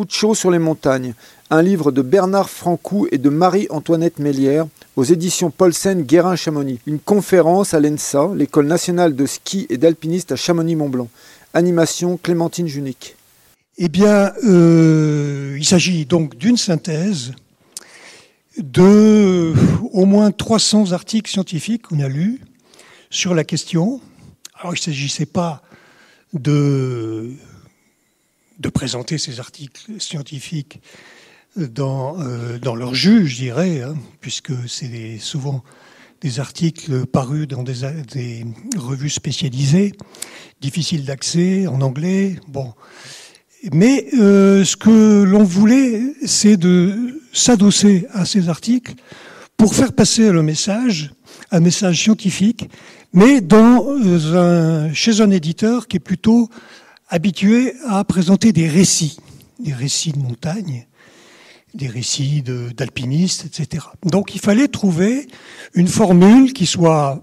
Coup de chaud sur les montagnes, un livre de Bernard Francou et de Marie-Antoinette Mélière aux éditions Paulsen Guérin-Chamonix. Une conférence à l'ENSA, l'école nationale de ski et d'alpinistes à Chamonix-Mont-Blanc. Animation Clémentine Junique. Eh bien, euh, il s'agit donc d'une synthèse de au moins 300 articles scientifiques qu'on a lus sur la question. Alors, il ne s'agissait pas de, de présenter ces articles scientifiques dans, euh, dans leur jus, je dirais, hein, puisque c'est souvent des articles parus dans des, revues spécialisées, difficiles d'accès, en anglais. Bon. Mais euh, ce que l'on voulait, c'est de s'adosser à ces articles pour faire passer le message, un message scientifique, mais dans euh, un, chez un éditeur qui est plutôt habitué à présenter des récits, des récits de montagne, des récits d'alpinistes, etc. Donc il fallait trouver une formule qui soit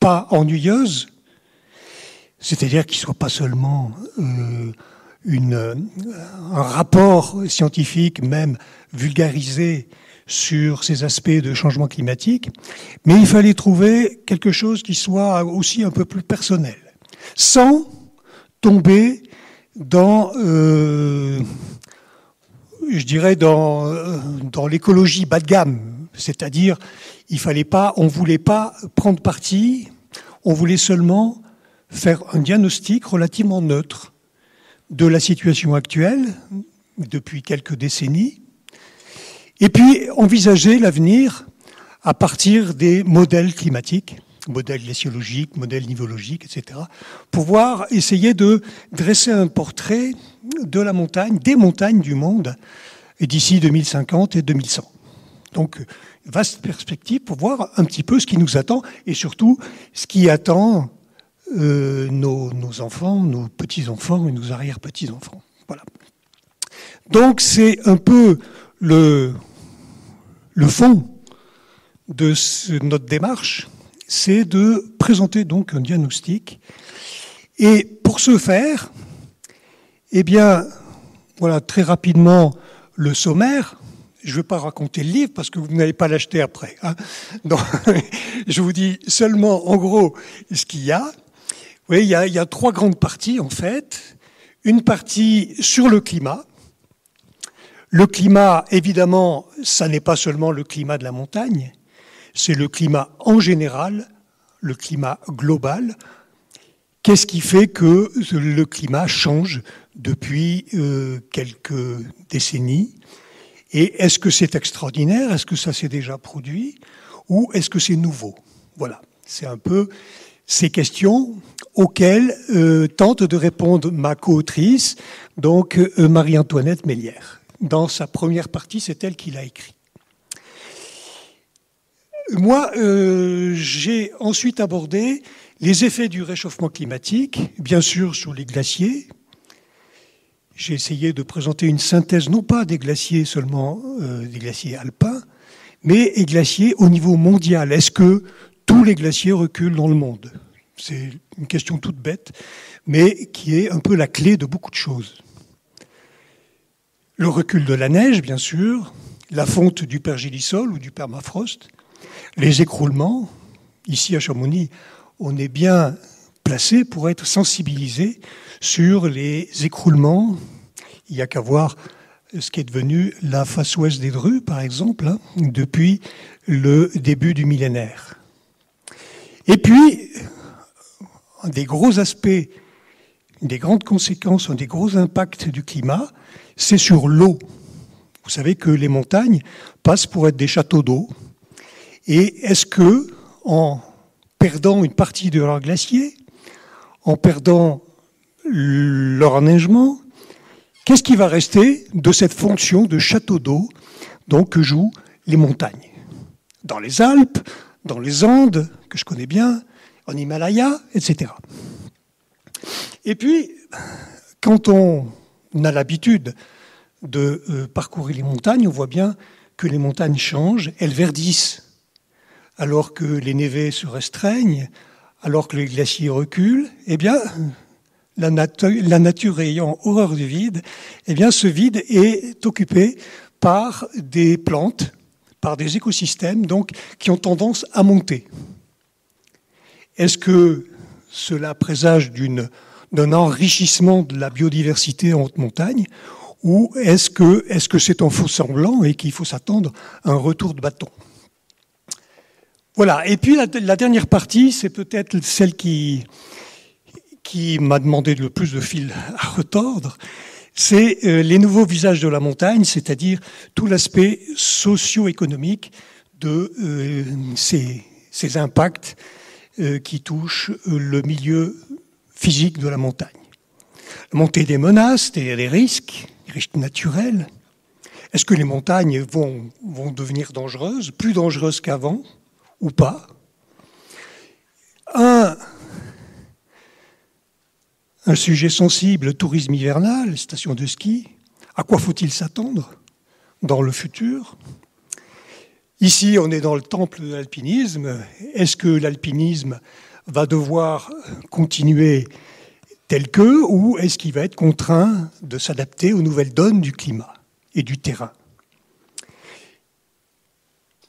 pas ennuyeuse, c'est-à-dire qui soit pas seulement euh, une, un rapport scientifique, même vulgarisé sur ces aspects de changement climatique, mais il fallait trouver quelque chose qui soit aussi un peu plus personnel, sans tomber dans, euh, je dirais, dans, dans l'écologie bas de gamme, c'est-à-dire, il fallait pas, on voulait pas prendre parti, on voulait seulement faire un diagnostic relativement neutre de la situation actuelle depuis quelques décennies, et puis envisager l'avenir à partir des modèles climatiques, modèles glaciologiques, modèles nivologiques, etc., pouvoir essayer de dresser un portrait de la montagne, des montagnes du monde, d'ici 2050 et 2100. Donc, vaste perspective pour voir un petit peu ce qui nous attend et surtout ce qui attend euh, nos, enfants, nos petits-enfants et nos arrière-petits-enfants. Voilà. Donc c'est un peu le, fond de notre démarche, c'est de présenter donc un diagnostic. Et pour ce faire, eh bien, voilà très rapidement le sommaire. Je ne vais pas raconter le livre parce que vous n'allez pas l'acheter après. Hein. Donc, je vous dis seulement en gros ce qu'il y a. Oui, il y, a, il y a trois grandes parties en fait. Une partie sur le climat. Le climat, évidemment, ça n'est pas seulement le climat de la montagne, c'est le climat en général, le climat global. Qu'est-ce qui fait que le climat change depuis euh, quelques décennies? Et est-ce que c'est extraordinaire? Est-ce que ça s'est déjà produit? Ou est-ce que c'est nouveau? Voilà, c'est un peu ces questions auxquelles euh, tente de répondre ma co-autrice, donc euh, Marie-Antoinette Mélière. Dans sa première partie, c'est elle qui l'a écrit. Moi, euh, j'ai ensuite abordé les effets du réchauffement climatique, bien sûr sur les glaciers. J'ai essayé de présenter une synthèse, non pas des glaciers seulement, euh, des glaciers alpins, mais des glaciers au niveau mondial. Est-ce que tous les glaciers reculent dans le monde? C'est une question toute bête, mais qui est un peu la clé de beaucoup de choses. Le recul de la neige, bien sûr, la fonte du pergélisol ou du permafrost, les écroulements. Ici à Chamonix, on est bien placé pour être sensibilisé sur les écroulements. Il n'y a qu'à voir ce qui est devenu la face ouest des Drues, par exemple, hein, depuis le début du millénaire. Et puis, un des gros aspects, des grandes conséquences, un des gros impacts du climat, c'est sur l'eau. Vous savez que les montagnes passent pour être des châteaux d'eau. Et est-ce que, en perdant une partie de leur glacier, en perdant leur enneigement, qu'est-ce qui va rester de cette fonction de château d'eau donc, que jouent les montagnes? Dans les Alpes, dans les Andes, que je connais bien, en Himalaya, etc. Et puis, quand on a l'habitude de euh, parcourir les montagnes, on voit bien que les montagnes changent, elles verdissent, alors que les névés se restreignent, alors que les glaciers reculent. Eh la, nature ayant horreur du vide, eh ce vide est occupé par des plantes, par des écosystèmes qui ont tendance à monter. Est-ce que cela présage d'un enrichissement de la biodiversité en haute montagne ou est-ce que c'est en faux semblant et qu'il faut s'attendre à un retour de bâton? Voilà, et puis la, dernière partie, c'est peut-être celle qui, m'a demandé le plus de fil à retordre, c'est euh, les nouveaux visages de la montagne, c'est-à-dire tout l'aspect socio-économique de euh, ces, impacts euh, qui touchent le milieu physique de la montagne. Montée des menaces, des, risques, des risques naturels. Est-ce que les montagnes vont devenir dangereuses, plus dangereuses qu'avant, ou pas Un sujet sensible, le tourisme hivernal, stations de ski. À quoi faut-il s'attendre dans le futur? Ici, on est dans le temple de l'alpinisme. Est-ce que l'alpinisme va devoir continuer tel que, ou est-ce qu'il va être contraint de s'adapter aux nouvelles donnes du climat et du terrain?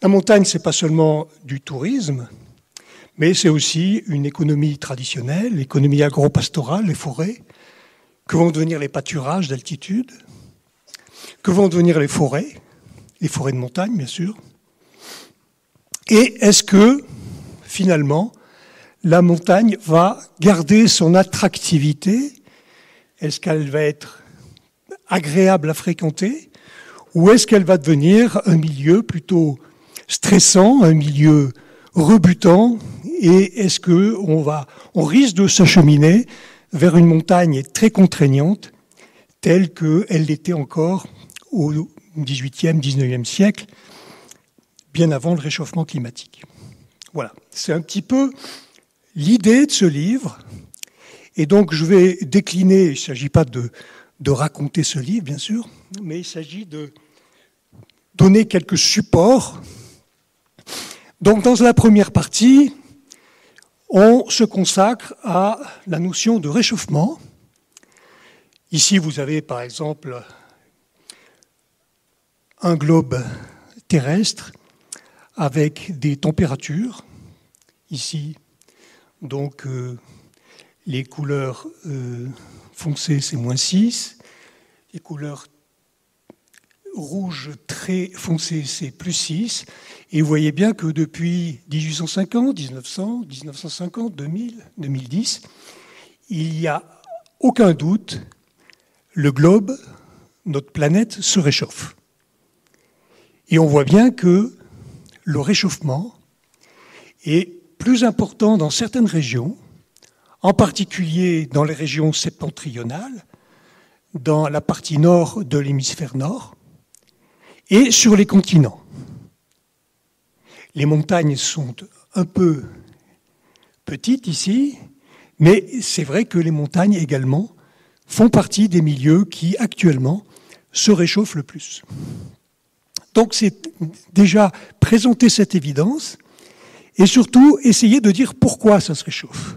La montagne, c'est pas seulement du tourisme, mais c'est aussi une économie traditionnelle, l'économie agro-pastorale, les forêts, que vont devenir les pâturages d'altitude, que vont devenir les forêts, les forêts de montagne, bien sûr. Et est-ce que, finalement, la montagne va garder son attractivité? Est-ce qu'elle va être agréable à fréquenter? Ou est-ce qu'elle va devenir un milieu plutôt stressant, un milieu rebutant et est-ce que on va, on risque de s'acheminer vers une montagne très contraignante telle qu'elle l'était encore au XVIIIe, XIXe siècle, bien avant le réchauffement climatique. Voilà, c'est un petit peu l'idée de ce livre. Et donc je vais décliner, il ne s'agit pas de, de raconter ce livre, bien sûr, mais il s'agit de donner quelques supports donc dans la première partie, on se consacre à la notion de réchauffement. Ici, vous avez par exemple un globe terrestre avec des températures. Ici, donc, euh, les couleurs euh, foncées, c'est moins 6. Les couleurs rouges très foncées, c'est plus 6. Et vous voyez bien que depuis 1850, 1900, 1950, 2000, 2010, il n'y a aucun doute, le globe, notre planète, se réchauffe. Et on voit bien que le réchauffement est plus important dans certaines régions, en particulier dans les régions septentrionales, dans la partie nord de l'hémisphère nord, et sur les continents. Les montagnes sont un peu petites ici, mais c'est vrai que les montagnes également font partie des milieux qui actuellement se réchauffent le plus. Donc c'est déjà présenter cette évidence et surtout essayer de dire pourquoi ça se réchauffe.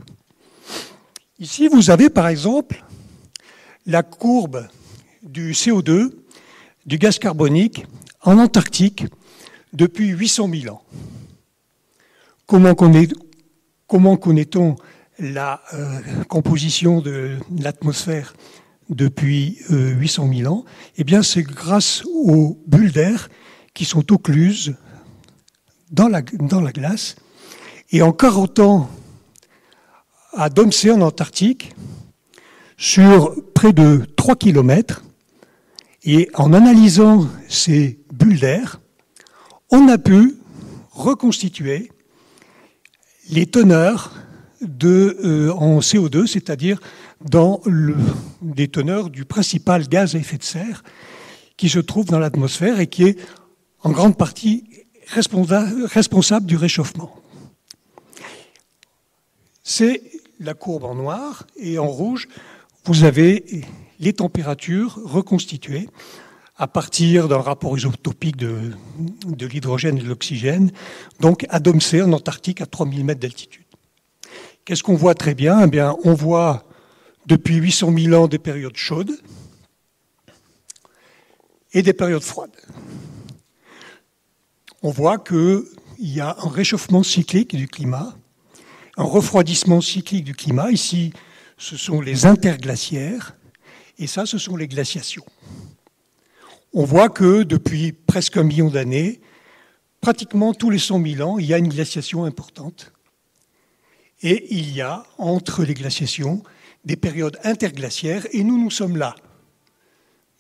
Ici, vous avez par exemple la courbe du CO2, du gaz carbonique en Antarctique depuis 800 000 ans. Comment, connaît-on la euh, composition de l'atmosphère depuis 800 euh, 000 ans? Eh bien, c'est grâce aux bulles d'air qui sont occluses dans la, glace. Et en carottant à Domsé, en Antarctique, sur près de 3 km, et en analysant ces d'air, on a pu reconstituer les teneurs de, euh, en CO2, c'est-à-dire dans le, des teneurs du principal gaz à effet de serre qui se trouve dans l'atmosphère et qui est en grande partie responsable du réchauffement. C'est la courbe en noir et en rouge, vous avez les températures reconstituées à partir d'un rapport isotopique de, l'hydrogène et de l'oxygène, donc à Domsé, en Antarctique, à 3000 mètres d'altitude. Qu'est-ce qu'on voit très bien? Eh bien, on voit depuis 800 000 ans des périodes chaudes et des périodes froides. On voit qu'il y a un réchauffement cyclique du climat, un refroidissement cyclique du climat. Ici, ce sont les interglaciaires, et ça, ce sont les glaciations. On voit que depuis presque un million d'années, pratiquement tous les 100 000 ans, il y a une glaciation importante. Et il y a entre les glaciations des périodes interglaciaires, et nous, nous sommes là.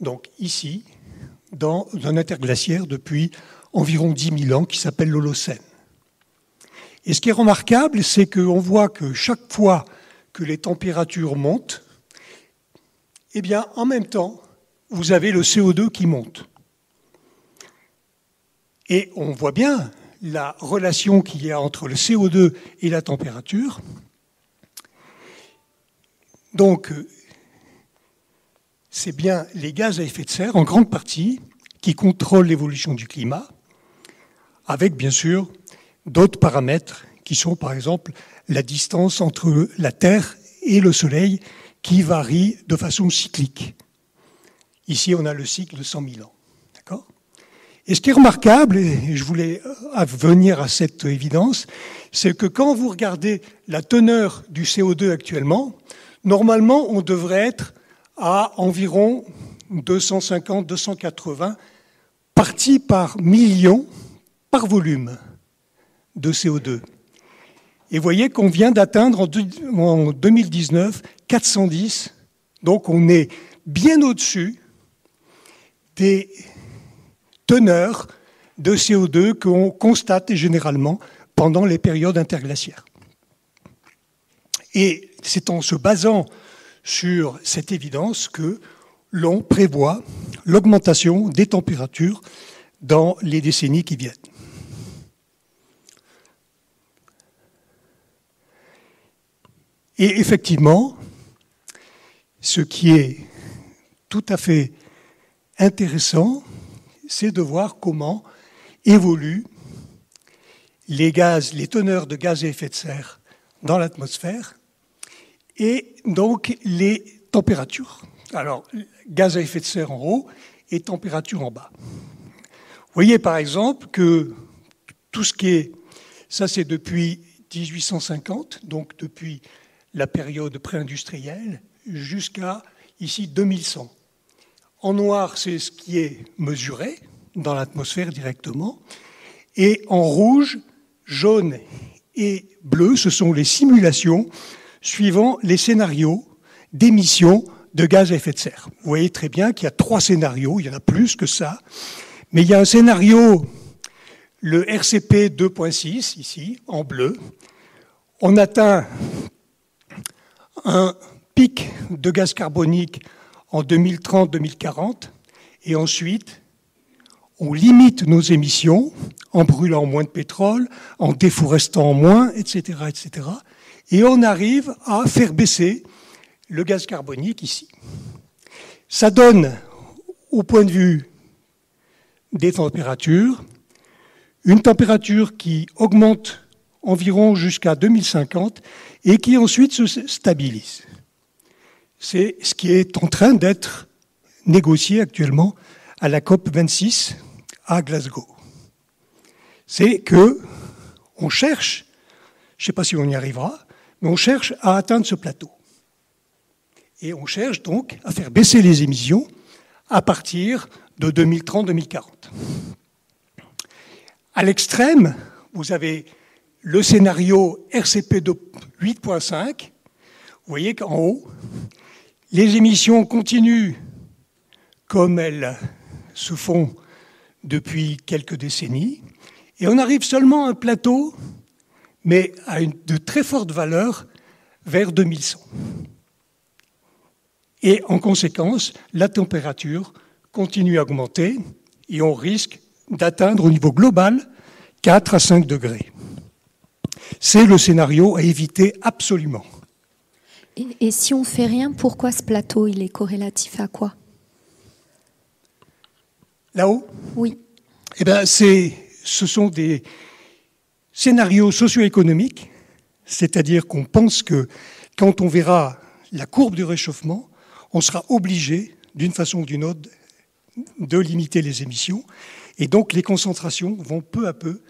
Donc ici, dans un interglaciaire depuis environ 10 000 ans qui s'appelle l'Holocène. Et ce qui est remarquable, c'est qu'on voit que chaque fois que les températures montent, eh bien, en même temps, vous avez le CO2 qui monte. Et on voit bien la relation qu'il y a entre le CO2 et la température. Donc, c'est bien les gaz à effet de serre, en grande partie, qui contrôlent l'évolution du climat, avec bien sûr d'autres paramètres qui sont par exemple la distance entre la Terre et le Soleil qui varie de façon cyclique. Ici, on a le cycle de 100 000 ans. D'accord? Et ce qui est remarquable, et je voulais euh, venir à cette évidence, c'est que quand vous regardez la teneur du CO2 actuellement, normalement, on devrait être à environ 250-280 parties par million par volume de CO2. Et vous voyez qu'on vient d'atteindre en 2019 410, donc on est bien au-dessus des teneurs de CO2 qu'on constate généralement pendant les périodes interglaciaires. Et c'est en se basant sur cette évidence que l'on prévoit l'augmentation des températures dans les décennies qui viennent. Et effectivement, ce qui est tout à fait intéressant, c'est de voir comment évoluent les gaz, les teneurs de gaz à effet de serre dans l'atmosphère et donc les températures. Alors, gaz à effet de serre en haut et température en bas. Vous voyez par exemple que tout ce qui est, ça c'est depuis 1850, donc depuis la période pré-industrielle, jusqu'à ici 2100. En noir, c'est ce qui est mesuré dans l'atmosphère directement. Et en rouge, jaune et bleu, ce sont les simulations suivant les scénarios d'émissions de gaz à effet de serre. Vous voyez très bien qu'il y a trois scénarios, il y en a plus que ça, mais il y a un scénario, le RCP 2.6, ici, en bleu. On atteint un pic de gaz carbonique en 2030-2040, et ensuite, on limite nos émissions en brûlant moins de pétrole, en déforestant moins, etc., etc. Et on arrive à faire baisser le gaz carbonique ici. Ça donne, au point de vue des températures, une température qui augmente environ jusqu'à 2050 et qui ensuite se stabilise c'est ce qui est en train d'être négocié actuellement à la COP 26 à Glasgow. C'est que on cherche, je ne sais pas si on y arrivera, mais on cherche à atteindre ce plateau. Et on cherche donc à faire baisser les émissions à partir de 2030-2040. À l'extrême, vous avez le scénario RCP 8.5. Vous voyez qu'en haut, les émissions continuent comme elles se font depuis quelques décennies, et on arrive seulement à un plateau, mais à une, de très forte valeur, vers 2100. Et en conséquence, la température continue à augmenter et on risque d'atteindre au niveau global 4 à 5 degrés. C'est le scénario à éviter absolument. Et, si on fait rien, pourquoi ce plateau Il est corrélatif à quoi? Là-haut? Oui. Eh bien, ce sont des scénarios socio-économiques, c'est-à-dire qu'on pense que quand on verra la courbe du réchauffement, on sera obligé, d'une façon ou d'une autre, de limiter les émissions. Et donc les concentrations vont peu à peu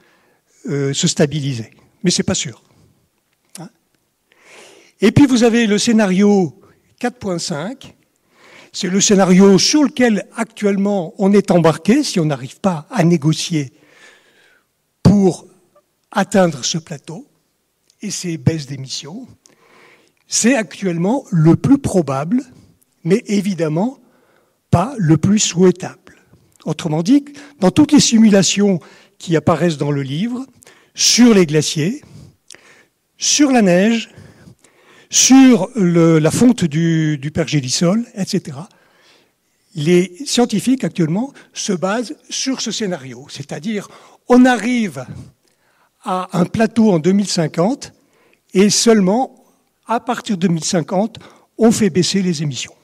euh, se stabiliser. Mais ce n'est pas sûr. Et puis vous avez le scénario 4.5. C'est le scénario sur lequel actuellement on est embarqué si on n'arrive pas à négocier pour atteindre ce plateau et ces baisses d'émissions. C'est actuellement le plus probable, mais évidemment pas le plus souhaitable. Autrement dit, dans toutes les simulations qui apparaissent dans le livre, sur les glaciers, sur la neige, sur la fonte du, pergélisol, etc., les scientifiques actuellement se basent sur ce scénario, c'est-à-dire on arrive à un plateau en 2050 et seulement à partir de 2050, on fait baisser les émissions.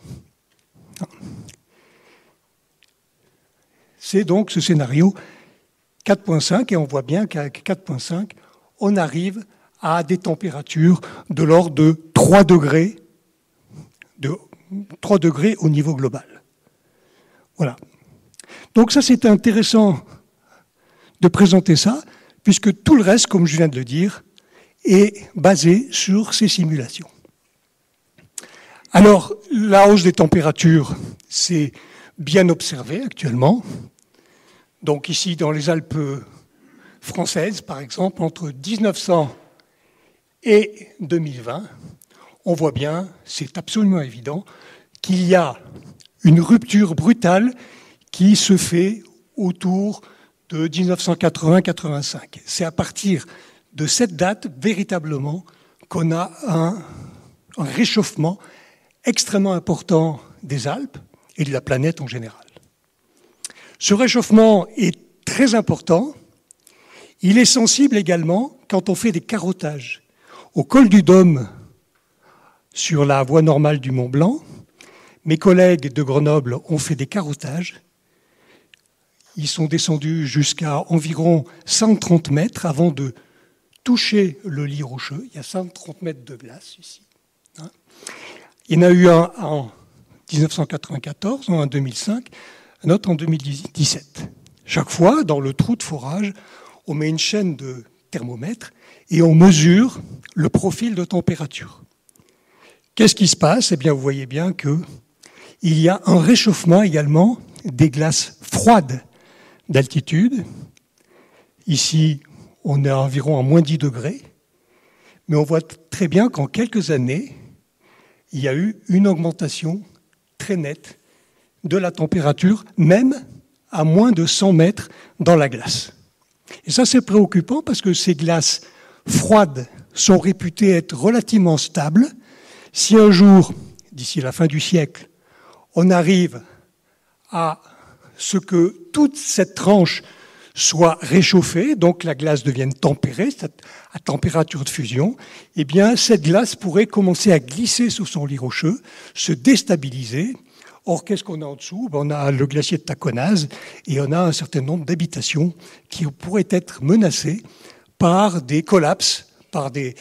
C'est donc ce scénario 4.5 et on voit bien qu'avec 4.5, on arrive des températures de l'ordre de 3 degrés, de 3 degrés au niveau global. Voilà. Donc ça, c'est intéressant de présenter ça, puisque tout le reste, comme je viens de le dire, est basé sur ces simulations. Alors, la hausse des températures, c'est bien observé actuellement. Donc ici, dans les Alpes françaises, par exemple, entre 1900 et 2020, on voit bien, c'est absolument évident, qu'il y a une rupture brutale qui se fait autour de 1980-85. C'est à partir de cette date, véritablement, qu'on a un, un réchauffement extrêmement important des Alpes et de la planète en général. Ce réchauffement est très important. Il est sensible également quand on fait des carottages. Au col du Dôme, sur la voie normale du Mont Blanc, mes collègues de Grenoble ont fait des carottages ils sont descendus jusqu'à environ 130 mètres avant de toucher le lit rocheux. Il y a 130 mètres de glace ici. Hein. Il y en a eu un en 1994, un en 2005, un autre en 2017. Chaque fois, dans le trou de forage, on met une chaîne de thermomètre et on mesure le profil de température. Qu'est-ce qui se passe? Eh bien, vous voyez bien qu'il y a un réchauffement également des glaces froides d'altitude. Ici, on est environ à moins 10 degrés, mais on voit très bien qu'en quelques années, il y a eu une augmentation très nette de la température, même à moins de 100 mètres dans la glace. Et ça, c'est préoccupant parce que ces glaces froides sont réputées être relativement stables. Si un jour, d'ici la fin du siècle, on arrive à ce que toute cette tranche soit réchauffée, donc la glace devienne tempérée, à température de fusion, eh bien, cette glace pourrait commencer à glisser sur son lit rocheux, se déstabiliser. Or, qu'est-ce qu'on a en dessous? Ben, On a le glacier de Taconaz et on a un certain nombre d'habitations qui pourraient être menacées par des collapses, par des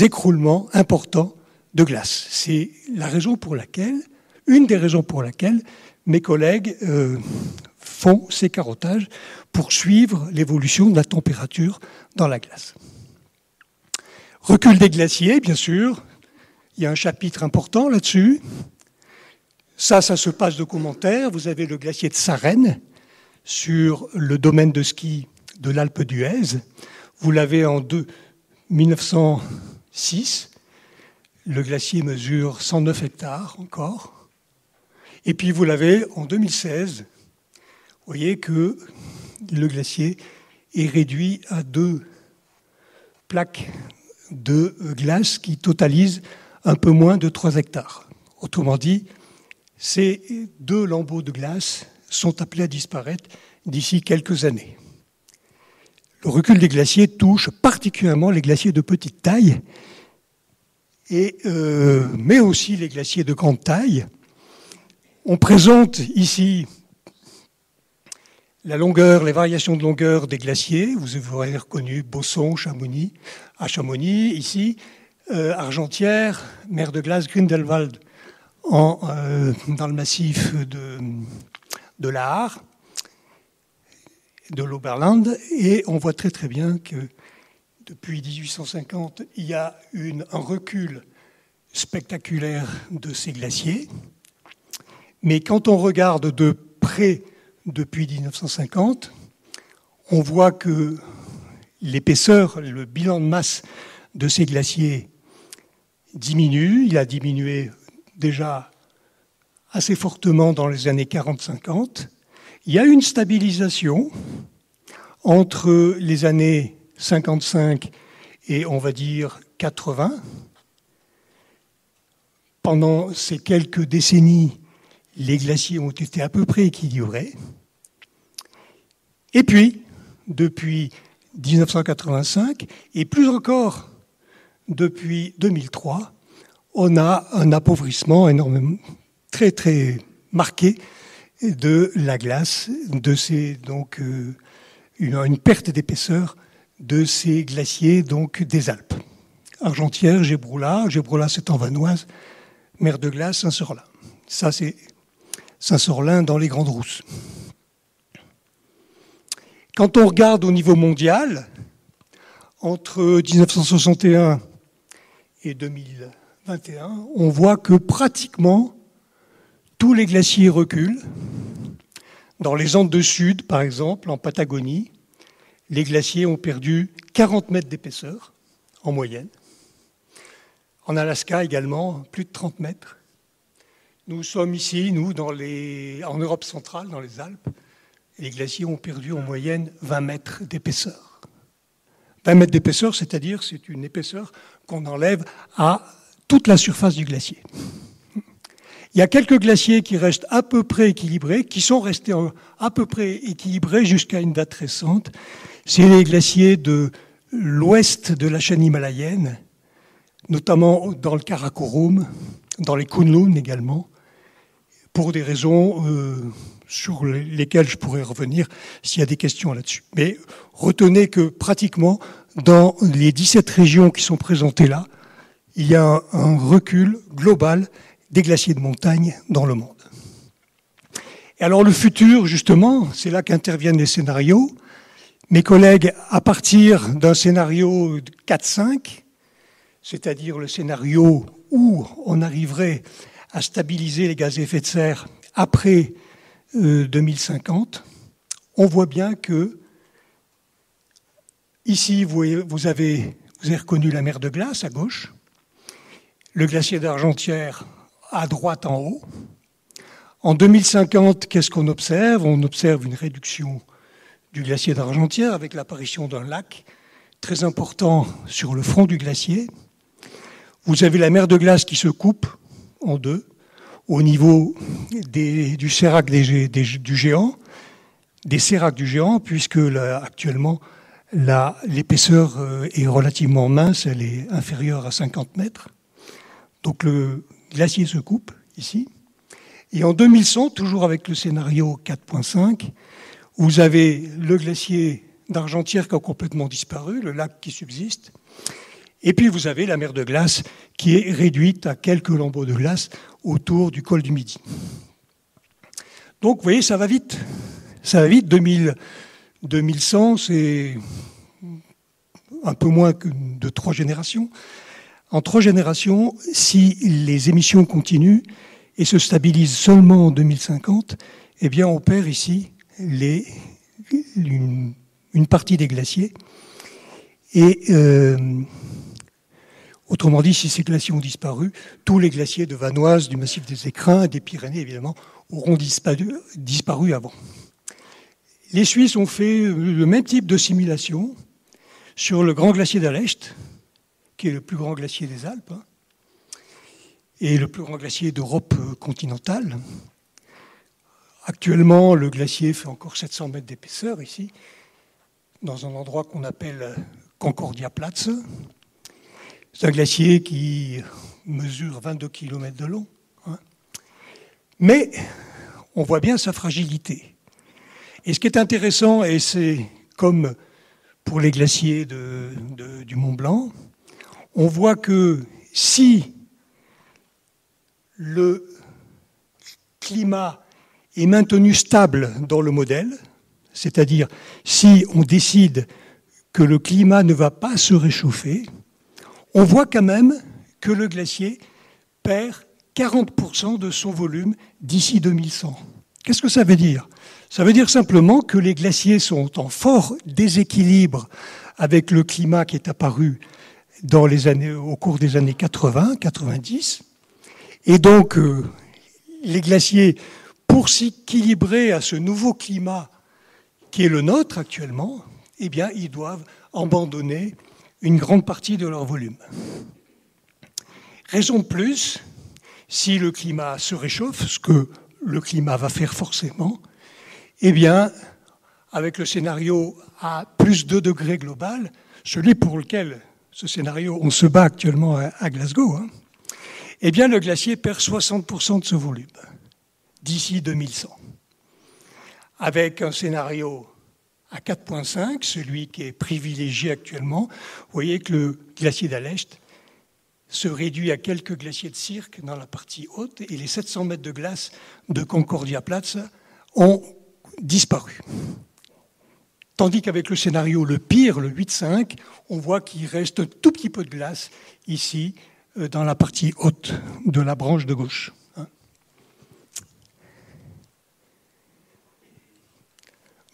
écroulements importants de glace. C'est la raison pour laquelle, une des raisons pour laquelle mes collègues euh, font ces carottages pour suivre l'évolution de la température dans la glace. Recul des glaciers, bien sûr. Il y a un chapitre important là-dessus. Ça, ça se passe de commentaires. Vous avez le glacier de Sarenne sur le domaine de ski de l'Alpe d'Huez. Vous l'avez en 1906. Le glacier mesure 109 hectares encore. Et puis vous l'avez en 2016. Vous voyez que le glacier est réduit à deux plaques de glace qui totalisent un peu moins de 3 hectares. Autrement dit, ces deux lambeaux de glace sont appelés à disparaître d'ici quelques années. Le recul des glaciers touche particulièrement les glaciers de petite taille, euh, mais aussi les glaciers de grande taille, on présente ici la longueur, les variations de longueur des glaciers. Vous avez reconnu Bosson, Chamonix, à Chamonix, ici. euh, Argentière, mer de glace Grindelwald euh, dans le massif de, de l'Aar, de l'Oberland, et on voit très très bien que depuis 1850, il y a un recul spectaculaire de ces glaciers. Mais quand on regarde de près depuis 1950, on voit que l'épaisseur, le bilan de masse de ces glaciers diminue. Il a diminué déjà assez fortement dans les années 40-50. Il y a une stabilisation entre les années 55 et on va dire 80. Pendant ces quelques décennies, les glaciers ont été à peu près équilibrés. Et puis, depuis 1985, et plus encore depuis 2003, on a un appauvrissement énormément, très très marqué de la glace, de ces, donc euh, une, perte d'épaisseur de ces glaciers donc des Alpes. Argentière, Gébroula, Gébroula c'est en Vanoise, mer de glace, Saint-Sorlin. Ça c'est Saint-Sorlin dans les Grandes Rousses. Quand on regarde au niveau mondial, entre 1961 et 2021, on voit que pratiquement tous les glaciers reculent. Dans les Andes de Sud, par exemple, en Patagonie, les glaciers ont perdu 40 mètres d'épaisseur en moyenne. En Alaska également, plus de 30 mètres. Nous sommes ici, nous, en Europe centrale, dans les Alpes. Les glaciers ont perdu en moyenne 20 mètres d'épaisseur. 20 mètres d'épaisseur, c'est-à-dire c'est une épaisseur qu'on enlève à toute la surface du glacier. Il y a quelques glaciers qui restent à peu près équilibrés, qui sont restés à peu près équilibrés jusqu'à une date récente. C'est les glaciers de l'ouest de la chaîne himalayenne, notamment dans le Karakorum, dans les Kunlun également, pour des raisons euh, sur lesquelles je pourrais revenir s'il y a des questions là-dessus. Mais retenez que pratiquement dans les 17 régions qui sont présentées là, il y a un recul global des glaciers de montagne dans le monde. Et alors le futur, justement, c'est là qu'interviennent les scénarios. Mes collègues, à partir d'un scénario 4-5, c'est-à-dire le scénario où on arriverait à stabiliser les gaz à effet de serre après 2050, euh, on voit bien que ici, vous, vous, avez, vous avez reconnu la mer de glace à gauche, le glacier d'Argentière à droite en haut. En 2050, qu'est-ce qu'on observe? On observe une réduction du glacier d'Argentière avec l'apparition d'un lac très important sur le front du glacier. Vous avez la mer de glace qui se coupe en deux au niveau du sérac du géant, des du géant, puisque actuellement l'épaisseur euh, est relativement mince, elle est inférieure à 50 mètres. Donc le glacier se coupe ici. Et en 2100, toujours avec le scénario 4.5, vous avez le glacier d'Argentière qui a complètement disparu, le lac qui subsiste, et puis vous avez la mer de glace qui est réduite à quelques lambeaux de glace autour du col du Midi. Donc vous voyez, ça va vite. Ça va vite. 2000, 2100, c'est un peu moins que de trois générations. En trois générations, si les émissions continuent et se stabilisent seulement en 2050, eh bien on perd ici une, partie des glaciers. Et euh, Autrement dit, si ces glaciers ont disparu, tous les glaciers de Vanoise, du massif des Écrins, des Pyrénées évidemment, auront disparu, disparu avant. Les Suisses ont fait le même type de simulation sur le grand glacier d'Alecht, qui est le plus grand glacier des Alpes, hein, et le plus grand glacier d'Europe continentale. Actuellement, le glacier fait encore 700 mètres d'épaisseur ici, dans un endroit qu'on appelle Concordia Platz, c'est un glacier qui mesure 22 km de long. Hein. Mais on voit bien sa fragilité. Et ce qui est intéressant, et c'est comme pour les glaciers du Mont Blanc, on voit que si le climat est maintenu stable dans le modèle, c'est-à-dire si on décide que le climat ne va pas se réchauffer, on voit quand même que le glacier perd 40% de son volume d'ici 2100. Qu'est-ce que ça veut dire? Ça veut dire simplement que les glaciers sont en fort déséquilibre avec le climat qui est apparu dans les années, au cours des années 80, 90. Et donc, euh, les glaciers, pour s'équilibrer à ce nouveau climat qui est le nôtre actuellement, eh bien, ils doivent abandonner une grande partie de leur volume. Raison de plus, si le climat se réchauffe, ce que le climat va faire forcément, eh bien, avec le scénario à plus 2 degrés global, celui pour lequel ce scénario, on se bat actuellement à Glasgow, hein, eh bien, le glacier perd 60% de ce volume d'ici 2100. Avec un scénario à 4,5, celui qui est privilégié actuellement, vous voyez que le glacier d'Alest se réduit à quelques glaciers de cirque dans la partie haute et les 700 mètres de glace de Concordia Platz ont disparu. Tandis qu'avec le scénario le pire, le 8,5, on voit qu'il reste un tout petit peu de glace ici euh, dans la partie haute de la branche de gauche. Hein.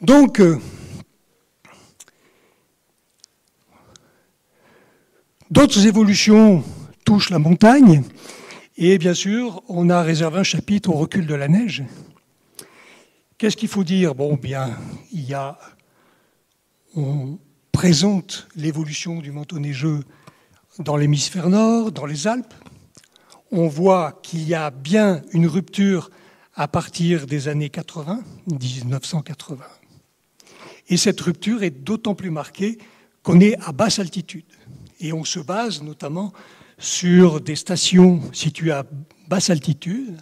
Donc, euh, D'autres évolutions touchent la montagne. Et bien sûr, on a réservé un chapitre au recul de la neige. Qu'est-ce qu'il faut dire? Bon, bien, il y a. On présente l'évolution du manteau neigeux dans l'hémisphère nord, dans les Alpes. On voit qu'il y a bien une rupture à partir des années 80, 1980. Et cette rupture est d'autant plus marquée qu'on est à basse altitude. Et on se base notamment sur des stations situées à basse altitude,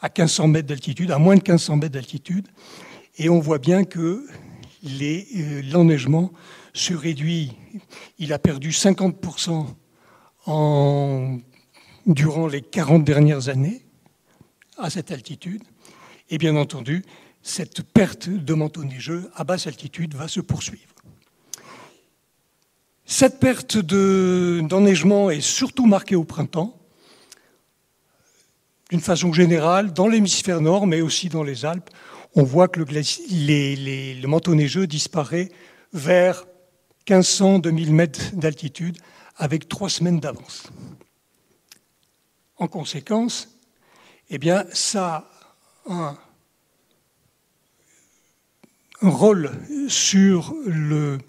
à 1500 mètres d'altitude, à moins de 1500 mètres d'altitude. Et on voit bien que l'enneigement se réduit. Il a perdu 50% en, durant les 40 dernières années à cette altitude. Et bien entendu, cette perte de manteau neigeux à basse altitude va se poursuivre. Cette perte d'enneigement est surtout marquée au printemps, d'une façon générale, dans l'hémisphère nord, mais aussi dans les Alpes. On voit que le, manteau neigeux disparaît vers 1500-2000 mètres d'altitude avec trois semaines d'avance. En conséquence, eh bien, ça a un, rôle sur le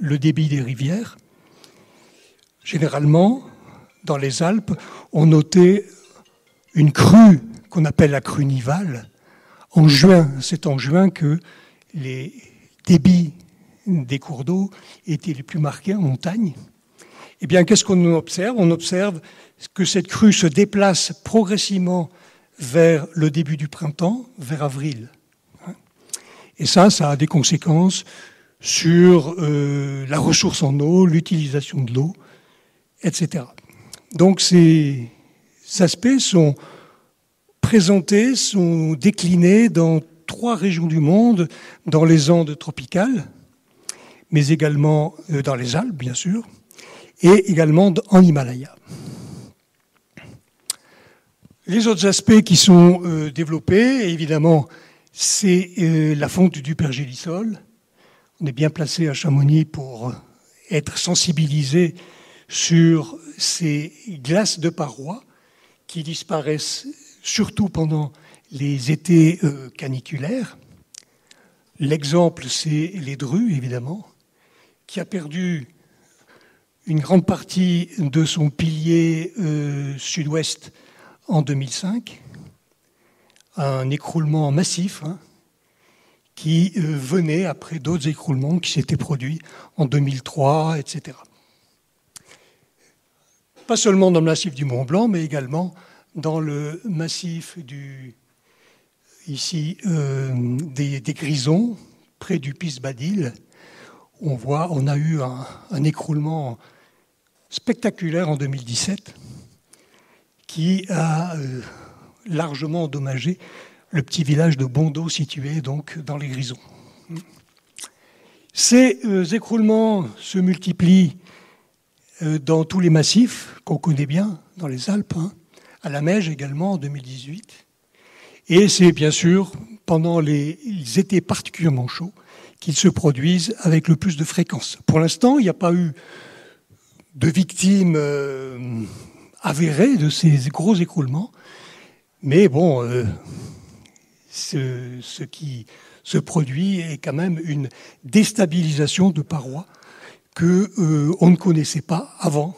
débit des rivières. Généralement, dans les Alpes, on notait une crue qu'on appelle la crue nivale. En juin, c'est en juin que les débits des cours d'eau étaient les plus marqués en montagne. Eh bien, qu'est-ce qu'on observe? On observe que cette crue se déplace progressivement vers le début du printemps, vers avril. Et ça, ça a des conséquences sur euh, la ressource en eau, l'utilisation de l'eau, etc. Donc ces aspects sont présentés, sont déclinés dans trois régions du monde, dans les Andes tropicales, mais également euh, dans les Alpes, bien sûr, et également en Himalaya. Les autres aspects qui sont euh, développés, évidemment, c'est la fonte du pergélisol, on est bien placé à Chamonix pour être sensibilisé sur ces glaces de parois qui disparaissent surtout pendant les étés euh, caniculaires. L'exemple, c'est les Drues, évidemment, qui a perdu une grande partie de son pilier euh, sud-ouest en 2005, un écroulement massif. Hein, qui euh, venaient après d'autres écroulements qui s'étaient produits en 2003, etc. Pas seulement dans le massif du Mont Blanc, mais également dans le massif du, ici, euh, des, Grisons, près du Pis Badil. On voit, on a eu un, écroulement spectaculaire en 2017 qui a euh, largement endommagé le petit village de Bondo situé donc dans les Grisons. Ces euh, écroulements se multiplient dans tous les massifs qu'on connaît bien, dans les Alpes, hein, à la Meige également en 2018. Et c'est bien sûr pendant les, étés particulièrement chauds qu'ils se produisent avec le plus de fréquence. Pour l'instant, il n'y a pas eu de victimes euh, avérées de ces gros écroulements, mais bon, ce, ce, qui se produit est quand même une déstabilisation de parois que euh, on ne connaissait pas avant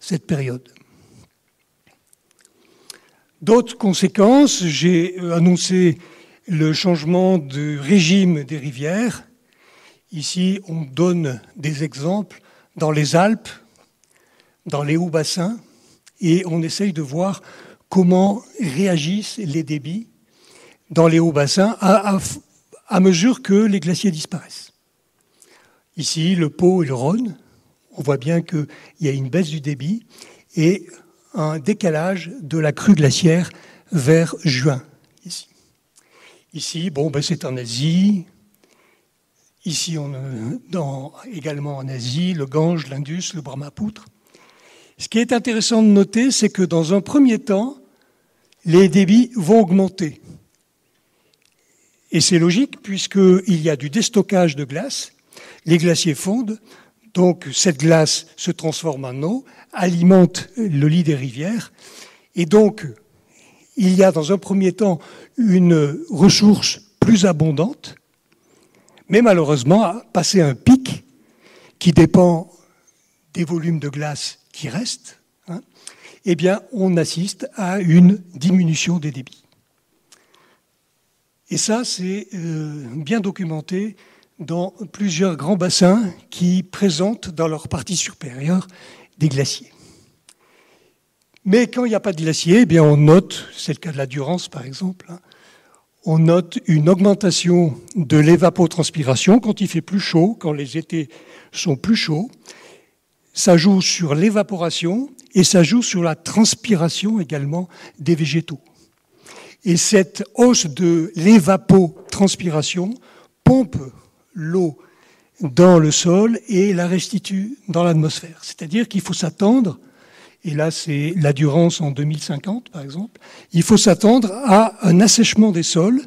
cette période. D'autres conséquences, j'ai euh, annoncé le changement de régime des rivières. Ici, on donne des exemples dans les Alpes, dans les hauts bassins, et on essaye de voir comment réagissent les débits dans les hauts bassins à, à mesure que les glaciers disparaissent. Ici, le Pau et le Rhône, on voit bien qu'il y a une baisse du débit et un décalage de la crue glaciaire vers juin. Ici, ici bon, ben c'est en Asie. Ici, on, dans, également en Asie, le Gange, l'Indus, le Brahmapoutre. Ce qui est intéressant de noter, c'est que dans un premier temps, les débits vont augmenter. Et c'est logique puisqu'il y a du déstockage de glace, les glaciers fondent, donc cette glace se transforme en eau, alimente le lit des rivières, et donc il y a dans un premier temps une ressource plus abondante, mais malheureusement, passer un pic qui dépend des volumes de glace qui restent, hein, eh bien, on assiste à une diminution des débits. Et ça, c'est euh, bien documenté dans plusieurs grands bassins qui présentent dans leur partie supérieure des glaciers. Mais quand il n'y a pas de glaciers, eh bien on note, c'est le cas de la Durance par exemple, hein, on note une augmentation de l'évapotranspiration quand il fait plus chaud, quand les étés sont plus chauds. Ça joue sur l'évaporation et ça joue sur la transpiration également des végétaux. Et cette hausse de l'évapotranspiration pompe l'eau dans le sol et la restitue dans l'atmosphère. C'est-à-dire qu'il faut s'attendre, et là c'est la Durance en 2050 par exemple, il faut s'attendre à un assèchement des sols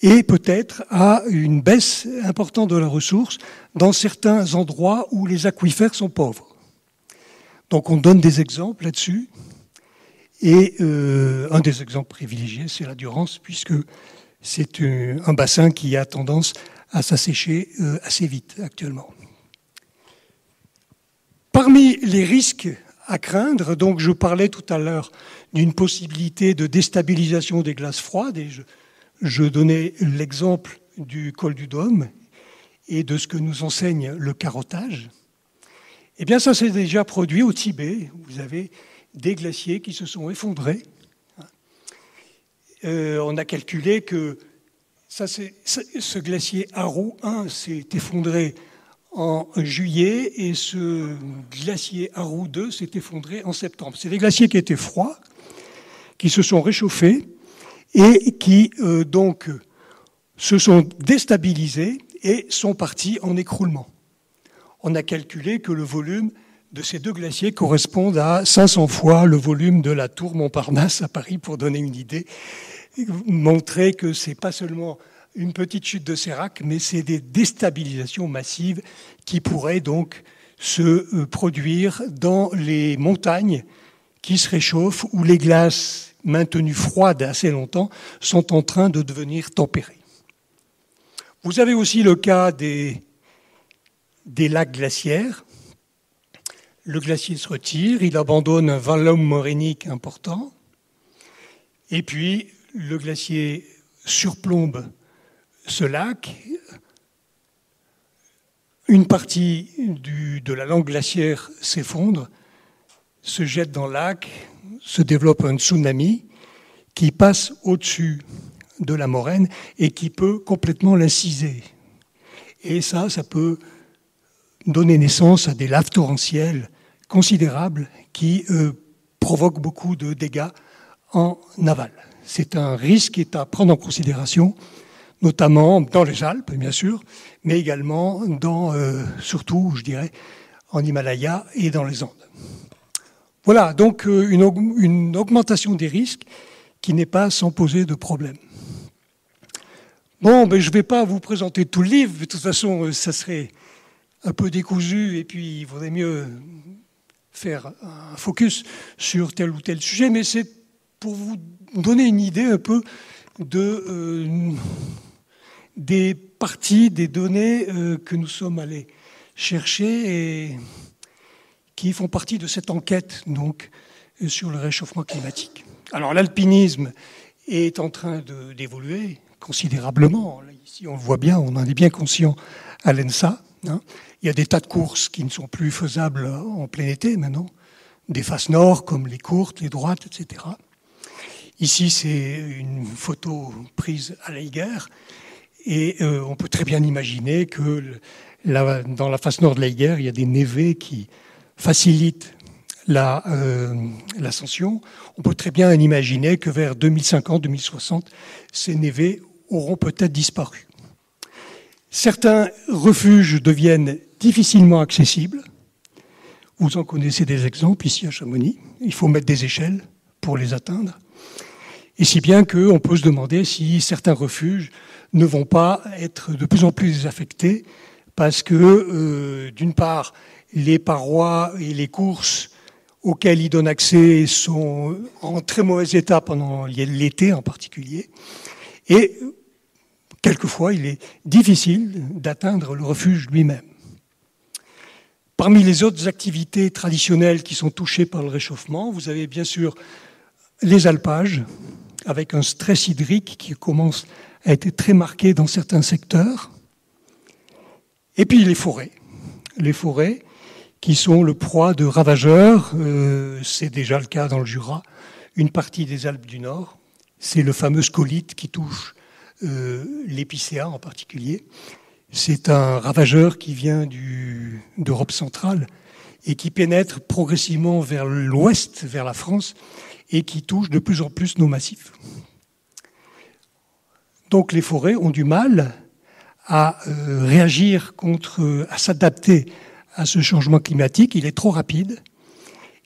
et peut-être à une baisse importante de la ressource dans certains endroits où les aquifères sont pauvres. Donc on donne des exemples là-dessus. Et euh, un des exemples privilégiés, c'est la Durance, puisque c'est un bassin qui a tendance à s'assécher euh, assez vite actuellement. Parmi les risques à craindre, donc je parlais tout à l'heure d'une possibilité de déstabilisation des glaces froides, et je, donnais l'exemple du col du Dôme et de ce que nous enseigne le carottage. Eh bien, ça s'est déjà produit au Tibet. Vous avez des glaciers qui se sont effondrés. Euh, on a calculé que ça, ce glacier Arou 1 s'est effondré en juillet et ce glacier Arou 2 s'est effondré en septembre. C'est des glaciers qui étaient froids, qui se sont réchauffés et qui euh, donc se sont déstabilisés et sont partis en écroulement. On a calculé que le volume de ces deux glaciers correspondent à 500 fois le volume de la tour Montparnasse à Paris, pour donner une idée, montrer que c'est pas seulement une petite chute de sérac, mais c'est des déstabilisations massives qui pourraient donc se euh, produire dans les montagnes qui se réchauffent, où les glaces maintenues froides assez longtemps sont en train de devenir tempérées. Vous avez aussi le cas des, lacs glaciaires le glacier se retire, il abandonne un volume morénique important, et puis le glacier surplombe ce lac. Une partie de la langue glaciaire s'effondre, se jette dans le lac, se développe un tsunami qui passe au-dessus de la moraine et qui peut complètement l'inciser. Et ça, ça peut donner naissance à des laves torrentielles considérable qui provoque beaucoup de dégâts en aval. C'est un risque qui est à prendre en considération, notamment dans les Alpes, bien sûr, mais également dans, surtout, je dirais, en Himalaya et dans les Andes. Voilà, donc une, une augmentation des risques qui n'est pas sans poser de problème. Bon, ben, je ne vais pas vous présenter tout le livre, de toute façon, euh, ça serait un peu décousu, et puis il vaudrait mieux faire un focus sur tel ou tel sujet, mais c'est pour vous donner une idée un peu euh, des parties, des données euh, que nous sommes allés chercher et qui font partie de cette enquête donc, sur le réchauffement climatique. Alors l'alpinisme est en train d'évoluer, considérablement. ici, on le voit bien, on en est bien conscient à l'ENSA. Hein. Il y a des tas de courses qui ne sont plus faisables en plein été maintenant, des faces nord comme les courtes, les droites, etc. Ici, c'est une photo prise à l'Eiger, et euh, on peut très bien imaginer que dans la face nord de l'Eiger, il y a des névés qui facilitent euh, l'ascension. on peut très bien imaginer que vers 2050-2060, ces névés auront peut-être disparu. Certains refuges deviennent difficilement accessibles. Vous en connaissez des exemples ici à Chamonix. Il faut mettre des échelles pour les atteindre. Et si bien qu'on peut se demander si certains refuges ne vont pas être de plus en plus désaffectés parce que, euh, d'une part, les parois et les courses auxquelles ils donnent accès sont en très mauvais état pendant l'été en particulier. Et quelquefois, il est difficile d'atteindre le refuge lui-même. Parmi les autres activités traditionnelles qui sont touchées par le réchauffement, vous avez bien sûr les alpages, avec un stress hydrique qui commence à être très marqué dans certains secteurs. Et puis les forêts. Les forêts qui sont le proie de ravageurs. Euh, c'est déjà le cas dans le Jura. Une partie des Alpes du Nord, c'est le fameux scolite qui touche euh, l'épicéa en particulier. C'est un ravageur qui vient d'Europe centrale et qui pénètre progressivement vers l'ouest, vers la France, et qui touche de plus en plus nos massifs. Donc les forêts ont du mal à euh, réagir contre, à s'adapter à ce changement climatique. Il est trop rapide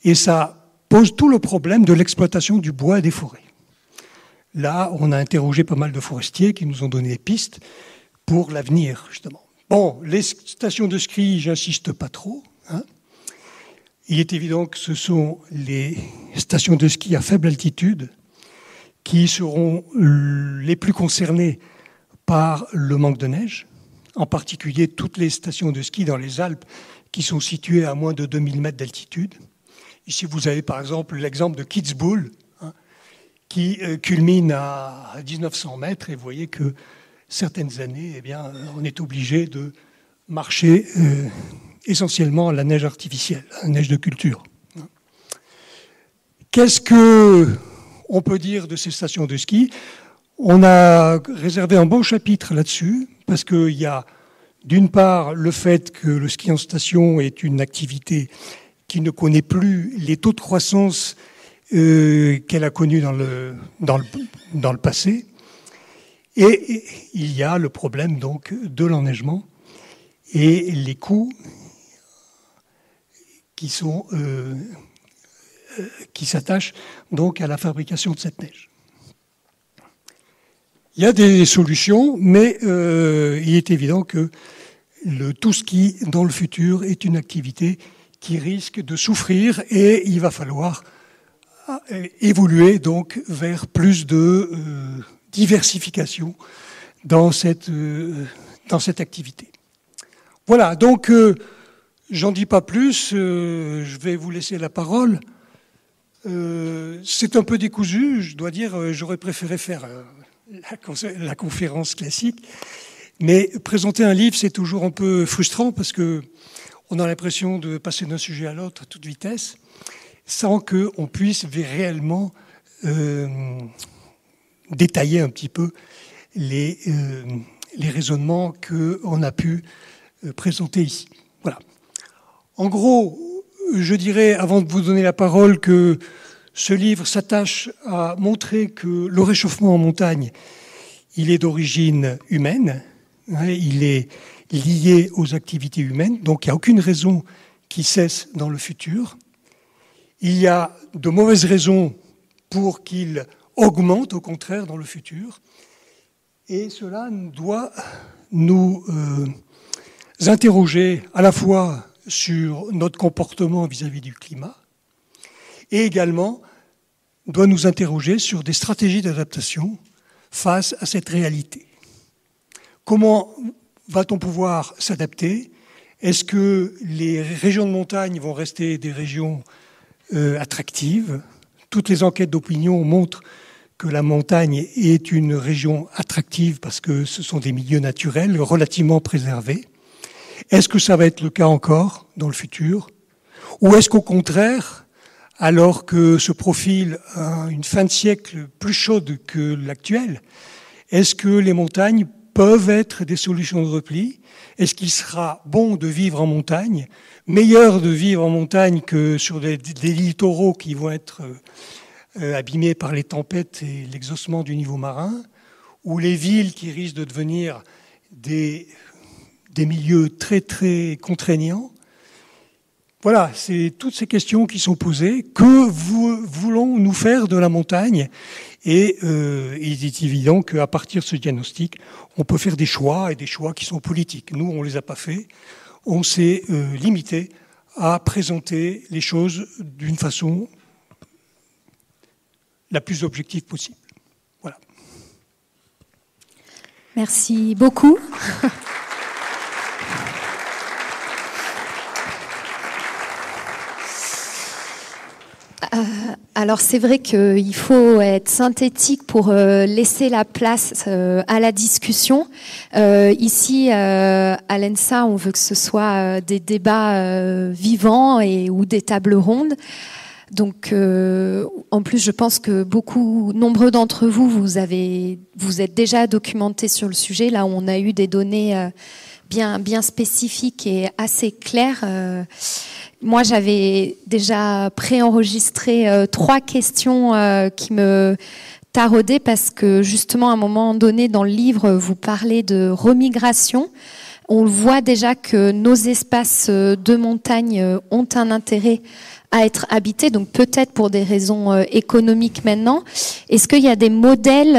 et ça pose tout le problème de l'exploitation du bois et des forêts. Là, on a interrogé pas mal de forestiers qui nous ont donné des pistes pour l'avenir, justement. Bon, les stations de ski, j'insiste pas trop. Hein. Il est évident que ce sont les stations de ski à faible altitude qui seront les plus concernées par le manque de neige, en particulier toutes les stations de ski dans les Alpes qui sont situées à moins de 2000 mètres d'altitude. Ici, vous avez par exemple l'exemple de Kitzbühel, qui euh, culmine à 1900 mètres. Et vous voyez que certaines années, eh bien, on est obligé de marcher euh, essentiellement la neige artificielle, la neige de culture. Qu'est-ce que on peut dire de ces stations de ski? On a réservé un bon chapitre là-dessus parce qu'il y a d'une part le fait que le ski en station est une activité qui ne connaît plus les taux de croissance euh, qu'elle a connu dans le, dans, le, dans le passé. Et il y a le problème donc de l'enneigement et les coûts qui sont euh, euh, qui s'attachent donc à la fabrication de cette neige. Il y a des solutions, mais il est évident que le tout ski dans le futur est une activité qui risque de souffrir et il va falloir évoluer donc vers plus de euh, diversification dans cette, euh, dans cette activité. Voilà, donc euh, j'en dis pas plus, je vais vous laisser la parole. C'est un peu décousu, je dois dire, j'aurais préféré faire la, conférence classique, mais présenter un livre, c'est toujours un peu frustrant parce que on a l'impression de passer d'un sujet à l'autre à toute vitesse sans qu'on puisse réellement euh, détailler un petit peu les, euh, les raisonnements qu'on a pu euh, présenter ici. En gros, je dirais, avant de vous donner la parole, que ce livre s'attache à montrer que le réchauffement en montagne, il est d'origine humaine, hein, il est lié aux activités humaines, donc il n'y a aucune raison qui cesse dans le futur. Il y a de mauvaises raisons pour qu'il augmente au contraire dans le futur. Et cela doit nous euh, interroger à la fois sur notre comportement vis-à-vis du climat et également doit nous interroger sur des stratégies d'adaptation face à cette réalité. Comment va-t-on pouvoir s'adapter? Est-ce que les régions de montagne vont rester des régions euh, attractives? Toutes les enquêtes d'opinion montrent que la montagne est une région attractive parce que ce sont des milieux naturels relativement préservés. Est-ce que ça va être le cas encore dans le futur? Ou est-ce qu'au contraire, alors que se profile une fin de siècle plus chaude que l'actuelle, est-ce que les montagnes peuvent être des solutions de repli? Est-ce qu'il sera bon de vivre en montagne Meilleur de vivre en montagne que sur des, des littoraux qui vont être euh, abîmés par les tempêtes et l'exhaussement du niveau marin? Ou les villes qui risquent de devenir des des milieux très très contraignants. Voilà, c'est toutes ces questions qui sont posées. Que voulons-nous faire de la montagne? Et euh, il est évident qu'à partir de ce diagnostic, on peut faire des choix et des choix qui sont politiques. Nous, on ne les a pas faits. On s'est euh, limité à présenter les choses d'une façon la plus objective possible. Voilà. Merci beaucoup. alors c'est vrai qu'il faut être synthétique pour euh, laisser la place euh, à la discussion. ici à l'ENSA, on veut que ce soit des débats vivants et ou des tables rondes. Donc, en plus, je pense que beaucoup, nombreux d'entre vous, vous avez, vous êtes déjà documentés sur le sujet. Là, on a eu des données bien, bien spécifiques et assez claires. Moi, j'avais déjà préenregistré euh, trois questions euh, qui me taraudaient parce que justement, à un moment donné dans le livre, vous parlez de remigration. On voit déjà que nos espaces euh, de montagne ont un intérêt à être habités, donc peut-être pour des raisons économiques maintenant. Est-ce qu'il y a des modèles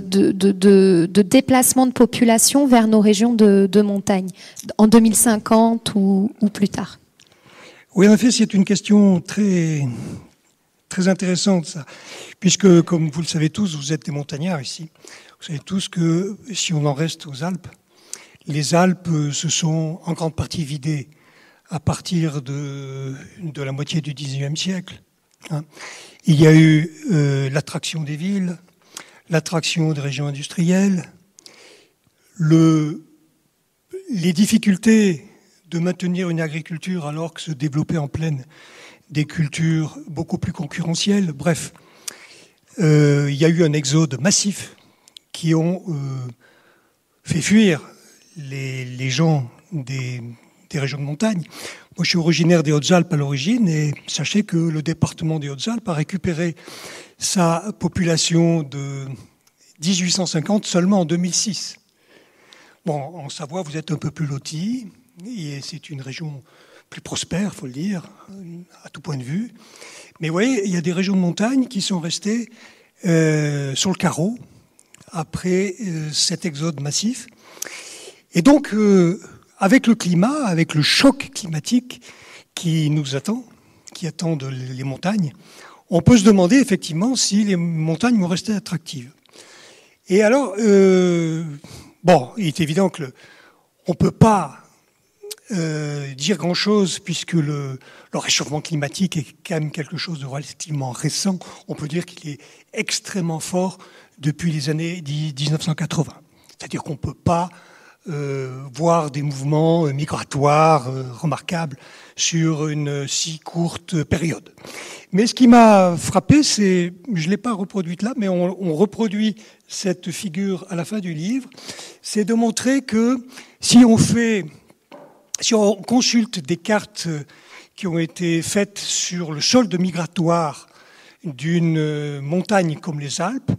de, déplacement de population vers nos régions de, montagne en 2050 ou, ou plus tard? Oui, en effet, c'est une question très, très intéressante, ça. Puisque, comme vous le savez tous, vous êtes des montagnards ici. Vous savez tous que si on en reste aux Alpes, les Alpes se sont en grande partie vidées à partir de, la moitié du XIXe siècle. Hein. Il y a eu euh, l'attraction des villes, l'attraction des régions industrielles, le, les difficultés de maintenir une agriculture alors que se développaient en pleine des cultures beaucoup plus concurrentielles. Bref, euh, il y a eu un exode massif qui ont euh, fait fuir les, gens des, régions de montagne. Moi, je suis originaire des Hautes-Alpes à l'origine et sachez que le département des Hautes-Alpes a récupéré sa population de 1850 seulement en 2006. Bon, en Savoie, vous êtes un peu plus lotis c'est une région plus prospère, faut le dire, à tout point de vue. Mais vous voyez, il y a des régions de montagne qui sont restées euh, sur le carreau après euh, cet exode massif. Et donc, euh, avec le climat, avec le choc climatique qui nous attend, qui attend les montagnes, on peut se demander effectivement si les montagnes vont rester attractives. Et alors, bon, il est évident que on ne peut pas euh, dire grand-chose puisque le, réchauffement climatique est quand même quelque chose de relativement récent. On peut dire qu'il est extrêmement fort depuis les années 1980. C'est-à-dire qu'on ne peut pas euh, voir des mouvements migratoires euh, remarquables sur une si courte période. Mais ce qui m'a frappé, c'est, je ne l'ai pas reproduite là, mais on reproduit cette figure à la fin du livre, c'est de montrer que si on fait si on consulte des cartes qui ont été faites sur le solde migratoire d'une montagne comme les Alpes,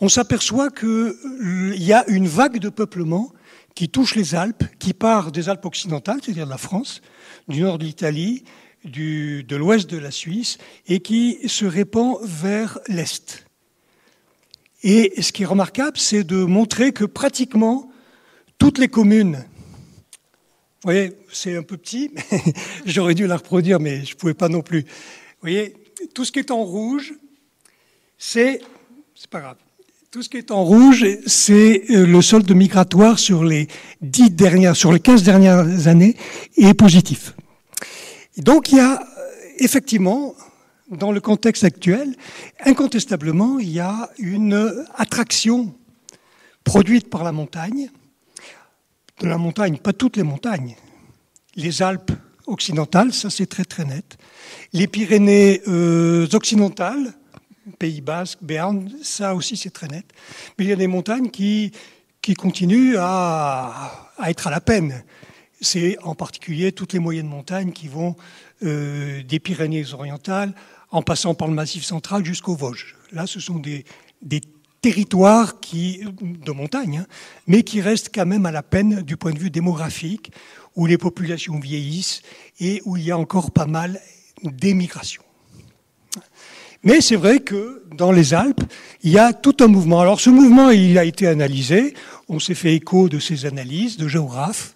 on s'aperçoit qu'il y a une vague de peuplement qui touche les Alpes, qui part des Alpes occidentales, c'est-à-dire de la France, du nord de l'Italie, de l'ouest de la Suisse, et qui se répand vers l'est. Et ce qui est remarquable, c'est de montrer que pratiquement toutes les communes, vous voyez, c'est un peu petit, j'aurais dû la reproduire, mais je ne pouvais pas non plus. Vous voyez, tout ce qui est en rouge, c'est, c'est pas grave. Tout ce qui est en rouge, c'est euh, le solde migratoire sur les dix dernières, sur les 15 dernières années est positif. donc il y a euh, effectivement dans le contexte actuel, incontestablement, il y a une attraction produite par la montagne, de la montagne, pas toutes les montagnes, les Alpes occidentales, ça c'est très très net, les Pyrénées euh, occidentales, Pays Basque, Berne, ça aussi c'est très net, mais il y a des montagnes qui, qui continuent à, à être à la peine. C'est en particulier toutes les moyennes montagnes qui vont euh, des Pyrénées orientales en passant par le Massif central jusqu'aux Vosges. Là, ce sont des, territoires qui, de montagne, hein, mais qui restent quand même à la peine du point de vue démographique, où les populations vieillissent et où il y a encore pas mal d'émigration. Mais c'est vrai que dans les Alpes, il y a tout un mouvement. Alors ce mouvement, il a été analysé, on s'est fait écho de ces analyses de géographes,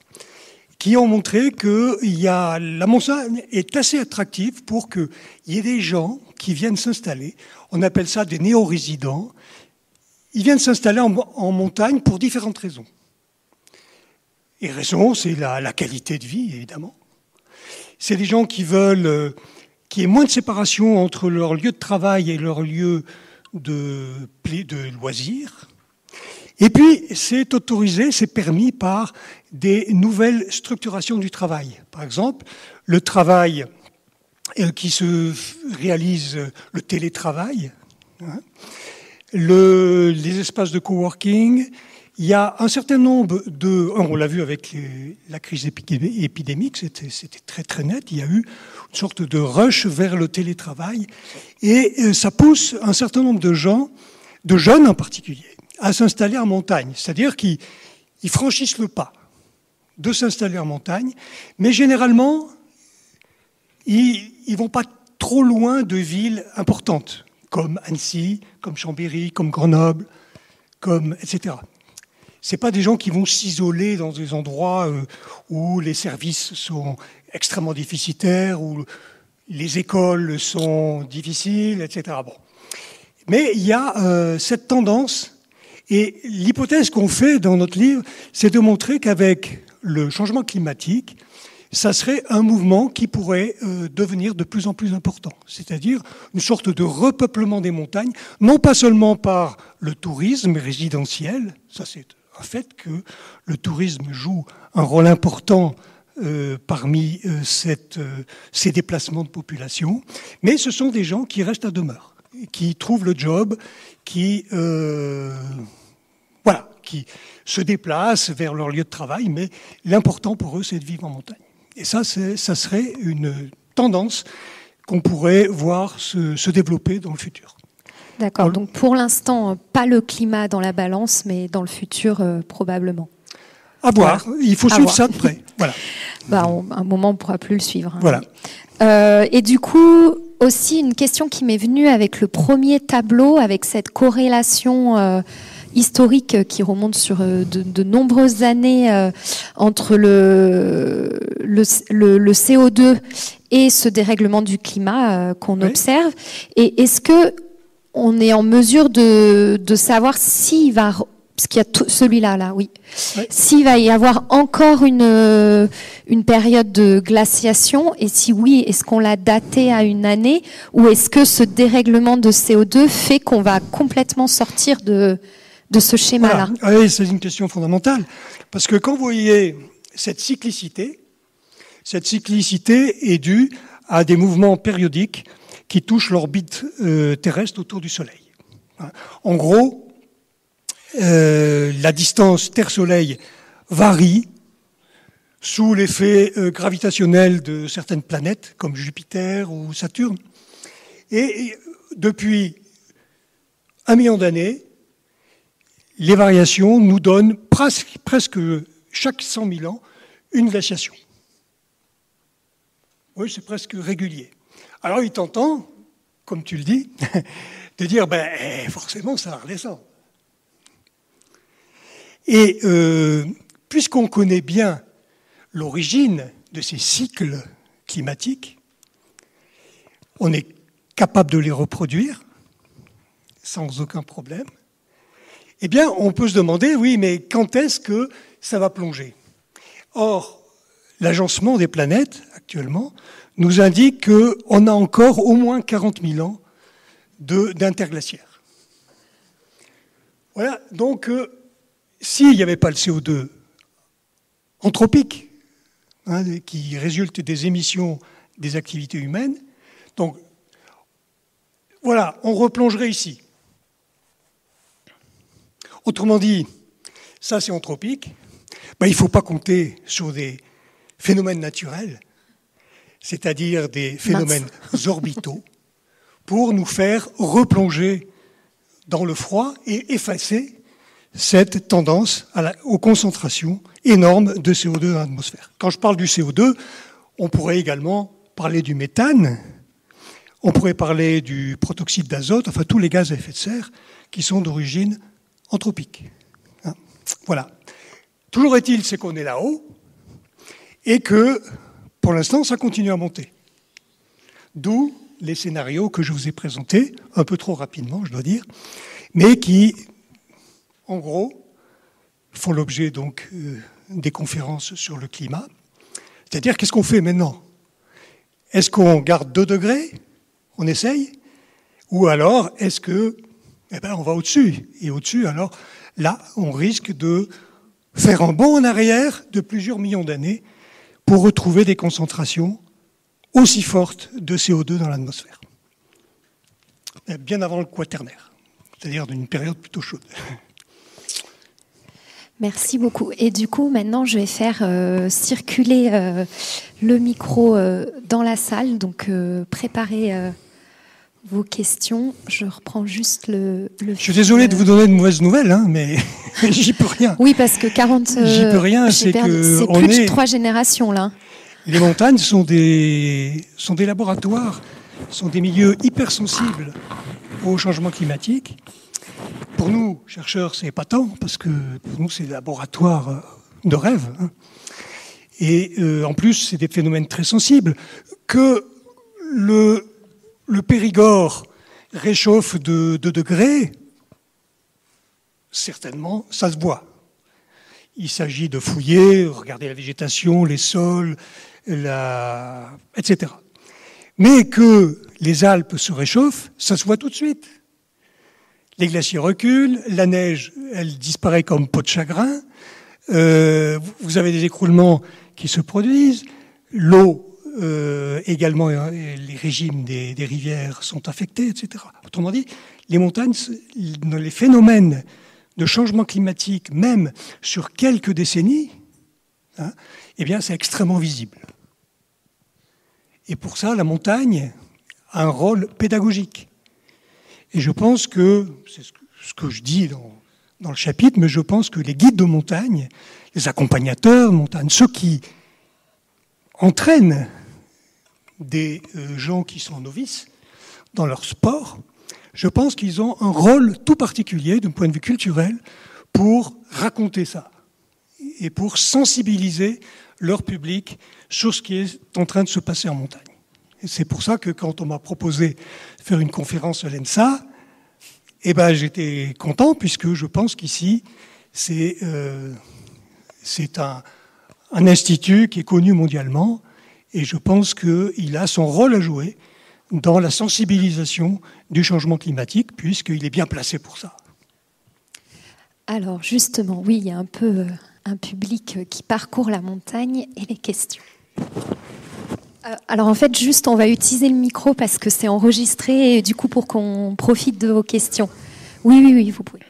qui ont montré que la montagne est assez attractive pour qu'il y ait des gens qui viennent s'installer. On appelle ça des néo-résidents. Ils viennent s'installer en, montagne pour différentes raisons. Et raison, c'est la, qualité de vie, évidemment. C'est des gens qui veulent euh, qu'il y ait moins de séparation entre leur lieu de travail et leur lieu de, de loisir. Et puis, c'est autorisé, c'est permis par des nouvelles structurations du travail. Par exemple, le travail euh, qui se réalise, le télétravail, hein, les espaces de coworking. Il y a un certain nombre de... On l'a vu avec la crise épidémique, c'était très très net. Il y a eu une sorte de rush vers le télétravail. Et euh, ça pousse un certain nombre de gens, de jeunes en particulier, à s'installer en montagne, c'est-à-dire qu'ils franchissent le pas de s'installer en montagne, mais généralement, ils ne vont pas trop loin de villes importantes, comme Annecy, comme Chambéry, comme Grenoble, comme, etc. Ce pas des gens qui vont s'isoler dans des endroits euh, où les services sont extrêmement déficitaires, où les écoles sont difficiles, etc. Bon. Mais il y a euh, cette tendance et l'hypothèse qu'on fait dans notre livre, c'est de montrer qu'avec le changement climatique, ça serait un mouvement qui pourrait euh, devenir de plus en plus important, c'est-à-dire une sorte de repeuplement des montagnes, non pas seulement par le tourisme résidentiel, ça c'est un fait que le tourisme joue un rôle important euh, parmi euh, ces déplacements de population, mais ce sont des gens qui restent à demeure qui trouvent le job, qui, voilà, qui se déplacent vers leur lieu de travail, mais l'important pour eux, c'est de vivre en montagne. Et ça, ça serait une tendance qu'on pourrait voir se, développer dans le futur. D'accord. Donc pour l'instant, pas le climat dans la balance, mais dans le futur, euh, probablement. À voir. Il faut suivre ça de près. Voilà. Bah, un moment, on ne pourra plus le suivre. Hein. Voilà. Euh, et du coup, aussi une question qui m'est venue avec le premier tableau, avec cette corrélation euh, historique qui remonte sur euh, de, nombreuses années euh, entre le, le, le, CO2 et ce dérèglement du climat qu'on observe. Et est-ce que on est en mesure de, de savoir s'il va parce qu'il y a celui-là, là, oui. S'il va y avoir encore une, euh, une période de glaciation, et si oui, est-ce qu'on l'a daté à une année, ou est-ce que ce dérèglement de CO2 fait qu'on va complètement sortir de, de ce schéma-là ah Oui, c'est une question fondamentale. Parce que quand vous voyez cette cyclicité, cette cyclicité est due à des mouvements périodiques qui touchent l'orbite euh, terrestre autour du Soleil. En gros, euh, la distance Terre-Soleil varie sous l'effet euh, gravitationnel de certaines planètes, comme Jupiter ou Saturne. Et depuis un million d'années, les variations nous donnent presque, chaque 100 000 ans une glaciation. Oui, c'est presque régulier. Alors il t'entend, comme tu le dis, de dire, ben, eh, forcément, ça va redescendre. Et euh, puisqu'on connaît bien l'origine de ces cycles climatiques, on est capable de les reproduire sans aucun problème. Eh bien, on peut se demander, oui, mais quand est-ce que ça va plonger? Or, l'agencement des planètes, actuellement, nous indique qu'on a encore au moins 40 000 ans d'interglaciaire. Voilà, donc euh, s'il n'y avait pas le CO2 anthropique, hein, qui résulte des émissions des activités humaines, donc voilà, on replongerait ici. Autrement dit, ça c'est anthropique, ben, il ne faut pas compter sur des phénomènes naturels, c'est-à-dire des phénomènes orbitaux, pour nous faire replonger dans le froid et effacer cette tendance à la, aux concentrations énormes de CO2 dans l'atmosphère. Quand je parle du CO2, on pourrait également parler du méthane, on pourrait parler du protoxyde d'azote, enfin tous les gaz à effet de serre qui sont d'origine anthropique. Hein, voilà. Toujours est-il, c'est qu'on est là-haut et que, pour l'instant, ça continue à monter. D'où les scénarios que je vous ai présentés, un peu trop rapidement, je dois dire, mais qui, en gros, font l'objet donc euh, des conférences sur le climat. C'est-à-dire, qu'est-ce qu'on fait maintenant? Est-ce qu'on garde 2 degrés? On essaye? Ou alors, est-ce que, eh ben, on va au-dessus Et au-dessus, alors, là, on risque de faire un bond en arrière de plusieurs millions d'années pour retrouver des concentrations aussi fortes de CO2 dans l'atmosphère. Bien avant le quaternaire, c'est-à-dire d'une période plutôt chaude. Merci beaucoup. Et du coup, maintenant, je vais faire euh, circuler euh, le micro euh, dans la salle. Donc, préparez vos questions. Je reprends juste le. je suis désolé de vous donner de mauvaises nouvelles, hein, mais j'y peux rien. Oui, parce que 40. j'y peux rien, c'est que. C'est plus de trois générations, là. Les montagnes sont des, sont des laboratoires, sont des milieux hypersensibles au changement climatique. Pour nous, chercheurs, c'est pas tant, parce que pour nous, c'est des laboratoires de rêve. Hein. Et euh, en plus, c'est des phénomènes très sensibles. Que le le Périgord réchauffe de 2 degrés, certainement, ça se voit. Il s'agit de fouiller, regarder la végétation, les sols, etc. Mais que les Alpes se réchauffent, ça se voit tout de suite. Les glaciers reculent, la neige, elle disparaît comme peau de chagrin, euh, vous avez des écroulements qui se produisent, l'eau euh, également, euh, les régimes des, rivières sont affectés, etc. Autrement dit, les montagnes, les phénomènes de changement climatique, même sur quelques décennies, hein, eh bien, c'est extrêmement visible. Et pour ça, la montagne a un rôle pédagogique. Et je pense que, c'est ce que je dis dans, dans le chapitre, mais je pense que les guides de montagne, les accompagnateurs de montagne, ceux qui entraînent des euh, gens qui sont novices dans leur sport, je pense qu'ils ont un rôle tout particulier d'un point de vue culturel pour raconter ça et pour sensibiliser leur public sur ce qui est en train de se passer en montagne. C'est pour ça que quand on m'a proposé faire une conférence à l'ENSA, eh ben, j'étais content puisque je pense qu'ici, c'est euh, un institut qui est connu mondialement et je pense qu'il a son rôle à jouer dans la sensibilisation du changement climatique, puisqu'il est bien placé pour ça. Alors justement, oui, il y a un peu euh, un public qui parcourt la montagne et les questions. Euh, alors en fait, juste, on va utiliser le micro parce que c'est enregistré et du coup pour qu'on profite de vos questions. Oui, oui, oui, vous pouvez.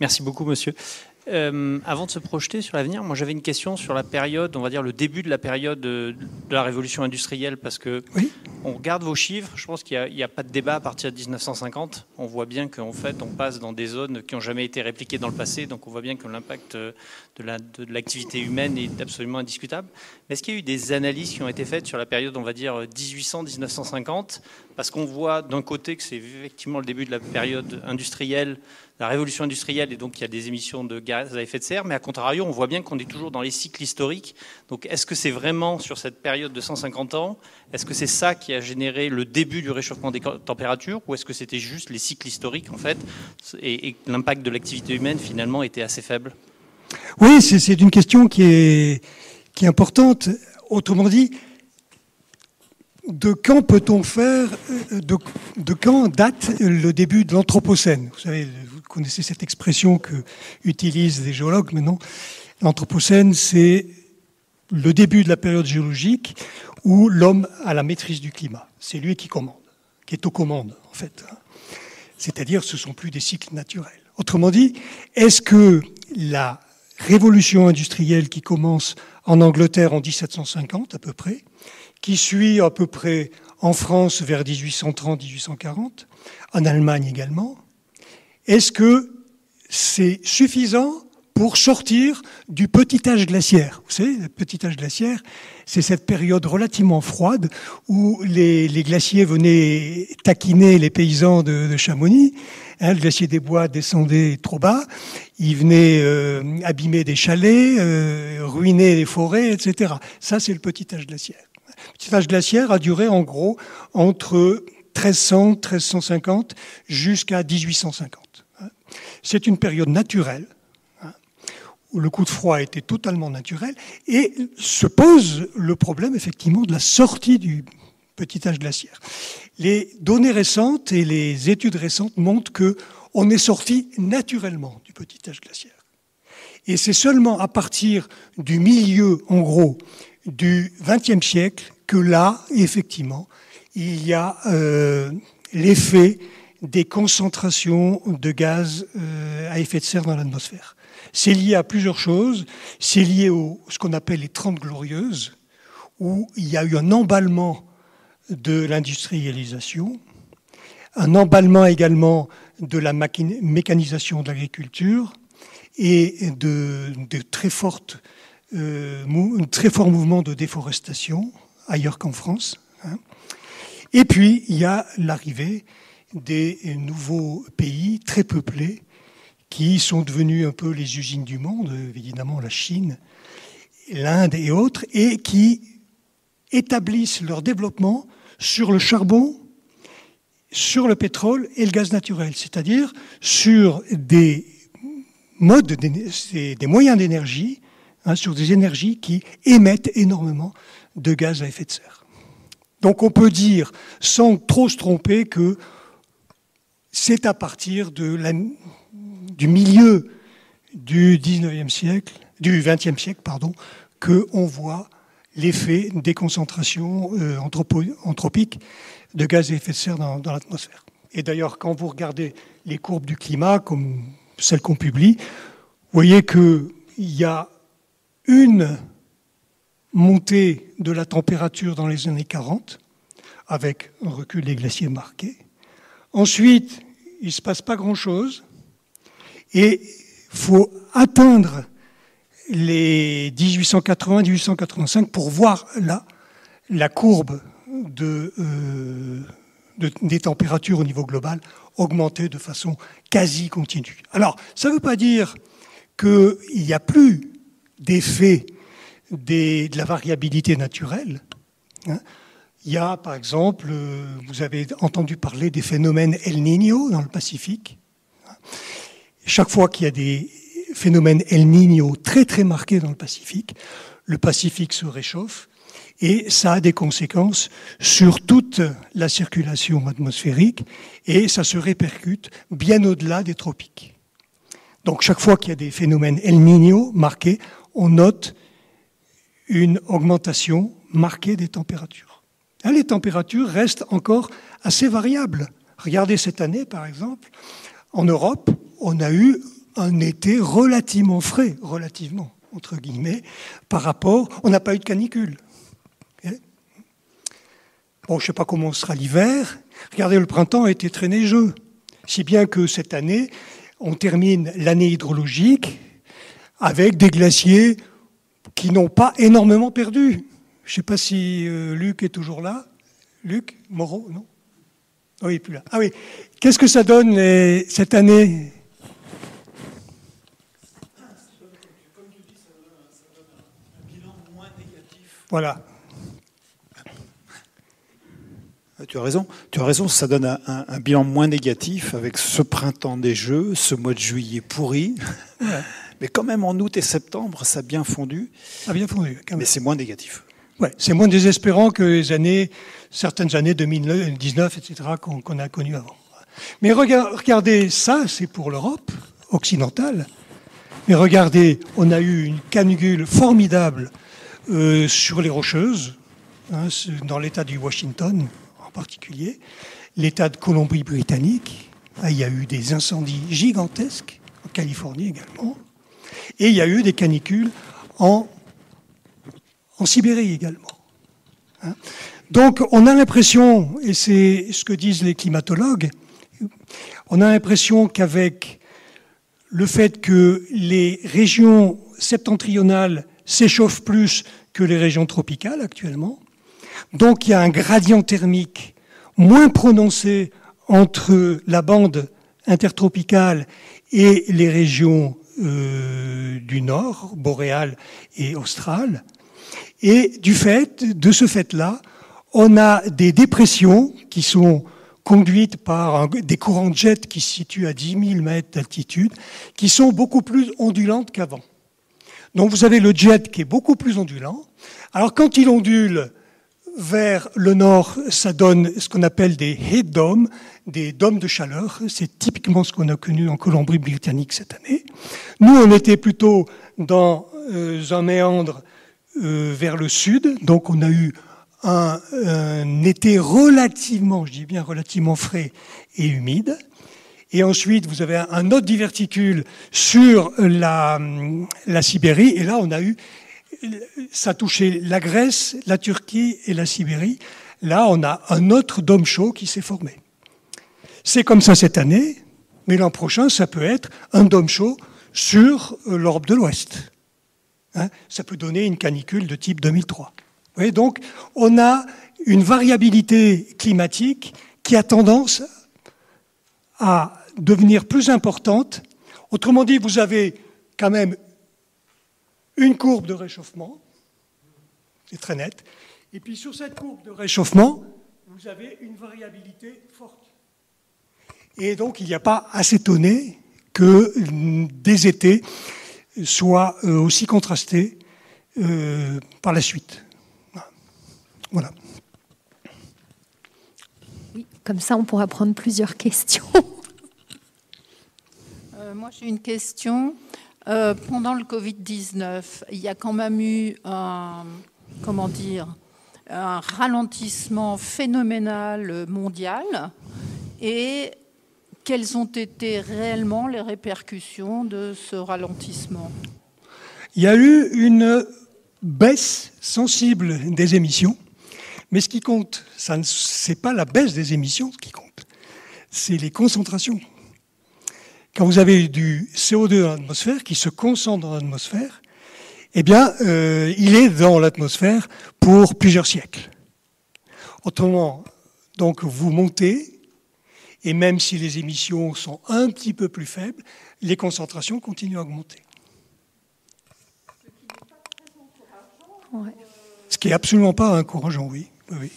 Merci beaucoup, monsieur. Euh, avant de se projeter sur l'avenir, moi j'avais une question sur la période, on va dire le début de la période de, la révolution industrielle, parce que on regarde vos chiffres, je pense qu'il n'y a, pas de débat à partir de 1950. On voit bien qu'en fait on passe dans des zones qui n'ont jamais été répliquées dans le passé, donc on voit bien que l'impact de l'activité humaine est absolument indiscutable. Mais est-ce qu'il y a eu des analyses qui ont été faites sur la période, on va dire 1800-1950 Parce qu'on voit d'un côté que c'est effectivement le début de la période industrielle la révolution industrielle et donc il y a des émissions de gaz à effet de serre, mais à contrario, on voit bien qu'on est toujours dans les cycles historiques. Donc est-ce que c'est vraiment sur cette période de 150 ans, est-ce que c'est ça qui a généré le début du réchauffement des températures? Ou est-ce que c'était juste les cycles historiques en fait et, l'impact de l'activité humaine finalement était assez faible? Oui, c'est une question qui est, qui est importante. Autrement dit, de quand peut-on faire, euh, de, quand date le début de l'Anthropocène? Vous savez, connaissez cette expression que utilisent les géologues maintenant. L'Anthropocène, c'est le début de la période géologique où l'homme a la maîtrise du climat. C'est lui qui commande, qui est aux commandes, en fait. C'est-à-dire, ce sont plus des cycles naturels. Autrement dit, est-ce que la révolution industrielle qui commence en Angleterre en 1750 à peu près, qui suit à peu près en France vers 1830-1840, en Allemagne également, est-ce que c'est suffisant pour sortir du petit âge glaciaire? Vous savez, le petit âge glaciaire, c'est cette période relativement froide où les, glaciers venaient taquiner les paysans de, Chamonix. Hein, le glacier des bois descendait trop bas, il venait euh, abîmer des chalets, euh, ruiner les forêts, etc. Ça, c'est le petit âge glaciaire. Âge glaciaire a duré en gros entre 1300, 1350 jusqu'à 1850. C'est une période naturelle, hein, où le coup de froid était totalement naturel, et se pose le problème effectivement de la sortie du petit âge glaciaire. Les données récentes et les études récentes montrent que on est sorti naturellement du petit âge glaciaire. Et c'est seulement à partir du milieu, en gros, du XXe siècle que là, effectivement, il y a euh, l'effet des concentrations de gaz euh, à effet de serre dans l'atmosphère. C'est lié à plusieurs choses. C'est lié à ce qu'on appelle les Trente Glorieuses, où il y a eu un emballement de l'industrialisation, un emballement également de la mécanisation de l'agriculture et de, euh, très fort mouvement de déforestation ailleurs qu'en France. Hein. Et puis, il y a l'arrivée des nouveaux pays très peuplés qui sont devenus un peu les usines du monde, évidemment la Chine, l'Inde et autres, et qui établissent leur développement sur le charbon, sur le pétrole et le gaz naturel, c'est-à-dire sur des modes, des moyens d'énergie, hein, sur des énergies qui émettent énormément de gaz à effet de serre. Donc on peut dire, sans trop se tromper, que c'est à partir de du milieu du 19e siècle, du 20e siècle, pardon, que on voit l'effet des concentrations euh, anthropiques de gaz à effet de serre dans l'atmosphère. Et d'ailleurs, quand vous regardez les courbes du climat, comme celles qu'on publie, vous voyez qu'il y a une montée de la température dans les années 40, avec un recul des glaciers marqué, Ensuite, il ne se passe pas grand-chose. Et il faut atteindre les 1880-1885 pour voir là la courbe euh, des températures au niveau global augmenter de façon quasi continue. Alors, ça ne veut pas dire qu'il n'y a plus d'effet de la variabilité naturelle. Hein. Il y a, par exemple, euh, vous avez entendu parler des phénomènes El Niño dans le Pacifique. Chaque fois qu'il y a des phénomènes El Niño très très marqués dans le Pacifique, le Pacifique se réchauffe et ça a des conséquences sur toute la circulation atmosphérique et ça se répercute bien au-delà des tropiques. Donc chaque fois qu'il y a des phénomènes El Niño marqués, on note une augmentation marquée des températures. Hein, les températures restent encore assez variables. Regardez cette année, par exemple, en Europe, on a eu un été relativement frais, relativement, entre guillemets, par rapport. On n'a pas eu de canicule. Bon, je ne sais pas comment sera l'hiver. Regardez, le printemps a été très neigeux. Si bien que cette année, on termine l'année hydrologique avec des glaciers qui n'ont pas énormément perdu. Je ne sais pas si euh, Luc est toujours là. Luc Moreau, non? Oui, il plus là. Ah oui. Qu'est-ce que ça donne cette année? Voilà. Tu as raison, tu as raison, ça donne un, bilan moins négatif avec ce printemps des Jeux, ce mois de juillet pourri. Mais quand même, en août et septembre, ça a bien fondu. A bien fondu. Mais c'est moins négatif. Ouais, c'est moins désespérant que les années, certaines années 2019, etc., qu'on a connues avant. Mais regardez, ça, c'est pour l'Europe occidentale. Mais regardez, on a eu une canicule formidable euh, sur les Rocheuses, hein, dans l'État du Washington en particulier, l'État de Colombie-Britannique. Ah, il y a eu des incendies gigantesques, en Californie également. Et il y a eu des canicules en, en Sibérie également. Hein. Donc on a l'impression, et c'est ce que disent les climatologues, on a l'impression qu'avec le fait que les régions septentrionales s'échauffent plus que les régions tropicales actuellement, donc il y a un gradient thermique moins prononcé entre la bande intertropicale et les régions euh, du nord, boréal et austral. Et du fait, de ce fait-là, on a des dépressions qui sont conduites par des courants de jet qui se situent à 10 000 mètres d'altitude, qui sont beaucoup plus ondulantes qu'avant. Donc vous avez le jet qui est beaucoup plus ondulant. Alors quand il ondule vers le nord, ça donne ce qu'on appelle des heat domes, des dômes de chaleur. C'est typiquement ce qu'on a connu en Colombie-Britannique cette année. Nous, on était plutôt dans euh, un méandre euh, vers le sud, donc on a eu un, été relativement, je dis bien relativement frais et humide. Et ensuite, vous avez un autre diverticule sur la, la Sibérie, et là, on a eu ça touchait la Grèce, la Turquie et la Sibérie. Là, on a un autre dôme chaud qui s'est formé. C'est comme ça cette année, mais l'an prochain, ça peut être un dôme chaud sur euh, l'Europe de l'Ouest. Hein, ça peut donner une canicule de type 2003. Vous voyez, donc, on a une variabilité climatique qui a tendance à devenir plus importante. Autrement dit, vous avez quand même une courbe de réchauffement, c'est très net, et puis sur cette courbe de réchauffement, vous avez une variabilité forte. Et donc il n'y a pas à s'étonner que des étés soient euh, aussi contrastés euh, par la suite. Voilà. Oui, comme ça on pourra prendre plusieurs questions. Euh, moi j'ai une question. Euh, pendant le Covid-19, il y a quand même eu un, comment dire, un ralentissement phénoménal mondial. Et quelles ont été réellement les répercussions de ce ralentissement? Il y a eu une baisse sensible des émissions, mais ce qui compte, ce n'est pas la baisse des émissions qui compte, c'est les concentrations quand vous avez du CO2 dans l'atmosphère qui se concentre dans l'atmosphère, eh bien, euh, il est dans l'atmosphère pour plusieurs siècles. Autrement, donc vous montez, et même si les émissions sont un petit peu plus faibles, les concentrations continuent à augmenter. Ce qui n'est absolument pas encourageant, oui. oui.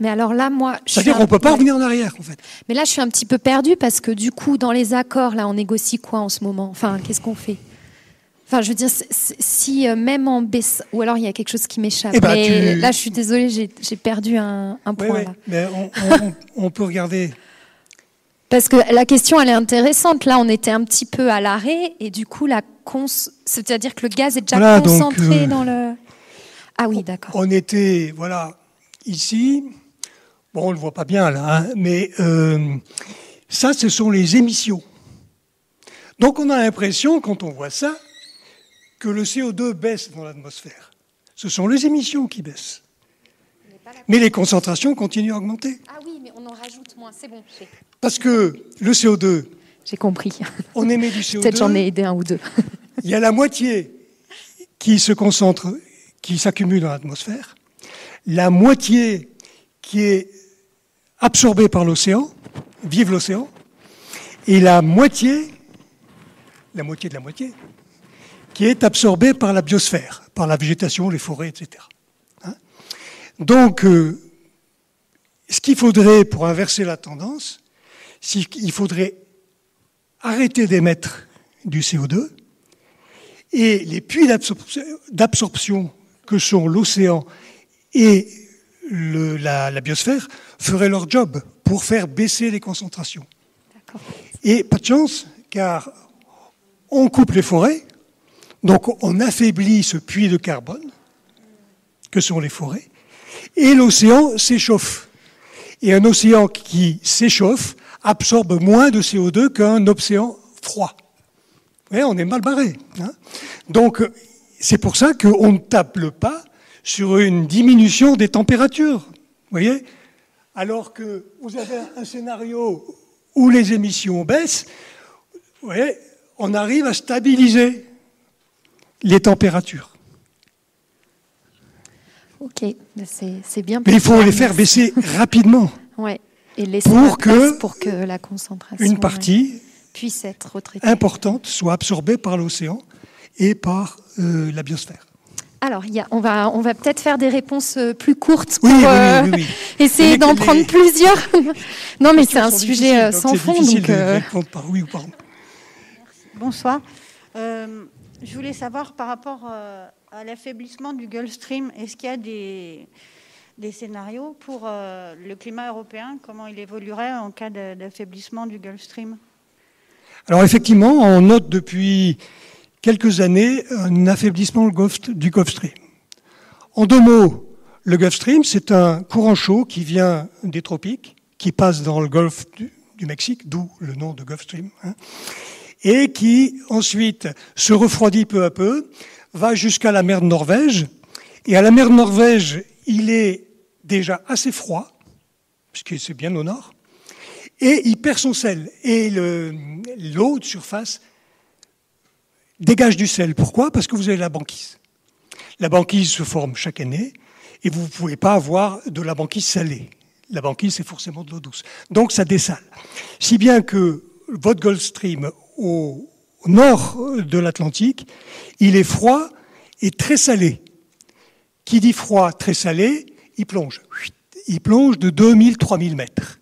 Mais alors là, moi, c'est-à-dire qu'on ne peut pas revenir en arrière, en fait. Mais là, je suis un petit peu perdue parce que du coup, dans les accords, là, on négocie quoi en ce moment? Enfin, qu'est-ce qu'on fait? Enfin, je veux dire, si euh, même en baisse, ou alors il y a quelque chose qui m'échappe. Eh ben, là, je suis désolée, j'ai perdu un, point. Là. Mais on, peut regarder. Parce que la question, elle est intéressante. Là, on était un petit peu à l'arrêt, et du coup, la cons... c'est-à-dire que le gaz est déjà concentré euh, dans le. Ah oui, d'accord. On était, voilà, ici, Bon, on ne le voit pas bien là, hein, mais euh, ça, ce sont les émissions. Donc on a l'impression, quand on voit ça, que le CO2 baisse dans l'atmosphère. Ce sont les émissions qui baissent. Mais les concentrations continuent à augmenter. Ah oui, mais on en rajoute moins, c'est bon. Parce que le CO2. J'ai compris. On émet du CO2. Peut-être j'en ai aidé un ou deux. il y a la moitié qui se concentre, qui s'accumule dans l'atmosphère, la moitié qui est absorbée par l'océan, vive l'océan, et la moitié, la moitié de la moitié, qui est absorbée par la biosphère, par la végétation, les forêts, etc. Hein Donc, euh, ce qu'il faudrait pour inverser la tendance, c'est qu'il faudrait arrêter d'émettre du CO2 et les puits d'absorption que sont l'océan et la, biosphère feraient leur job pour faire baisser les concentrations. Et pas de chance, car on coupe les forêts, donc on affaiblit ce puits de carbone que sont les forêts, et l'océan s'échauffe. Et un océan qui s'échauffe absorbe moins de CO2 qu'un océan froid. on est mal barré. Hein. Donc, c'est pour ça qu'on ne table pas sur une diminution des températures. Vous voyez Alors que vous avez un scénario où les émissions baissent, vous voyez, on arrive à stabiliser les températures. Ok, c'est bien. Mais il faut les faire baisser rapidement. Ouais. Et laisser pour que, pour que la concentration une partie puisse être retraitée. importante soit absorbée par l'océan et par euh, la biosphère. Alors, y a, on va, on va peut-être faire des réponses euh, plus courtes pour euh, essayer d'en prendre plusieurs. non, mais c'est un sujet sans fond. Donc, répondre par oui ou par non. Bonsoir. je voulais savoir par rapport à l'affaiblissement du Gulf Stream, est-ce qu'il y a des, des scénarios pour le climat européen? Comment il évoluerait en cas d'affaiblissement du Gulf Stream Alors effectivement, on note depuis quelques années un affaiblissement du Gulf Stream. En deux mots, le Gulf Stream, c'est un courant chaud qui vient des tropiques, qui passe dans le golfe du, Mexique, d'où le nom de Gulf Stream, hein, et qui ensuite se refroidit peu à peu, va jusqu'à la mer de Norvège, et à la mer de Norvège, il est déjà assez froid, puisque c'est bien au nord, et il perd son sel, et l'eau de surface dégage du sel. Pourquoi? Parce que vous avez la banquise. La banquise se forme chaque année et vous ne pouvez pas avoir de la banquise salée. La banquise, c'est forcément de l'eau douce. Donc ça dessale. Si bien que votre Gulf Stream au nord de l'Atlantique, il est froid et très salé. Qui dit froid, très salé, il plonge. Il plonge de 2000, 3000 mètres.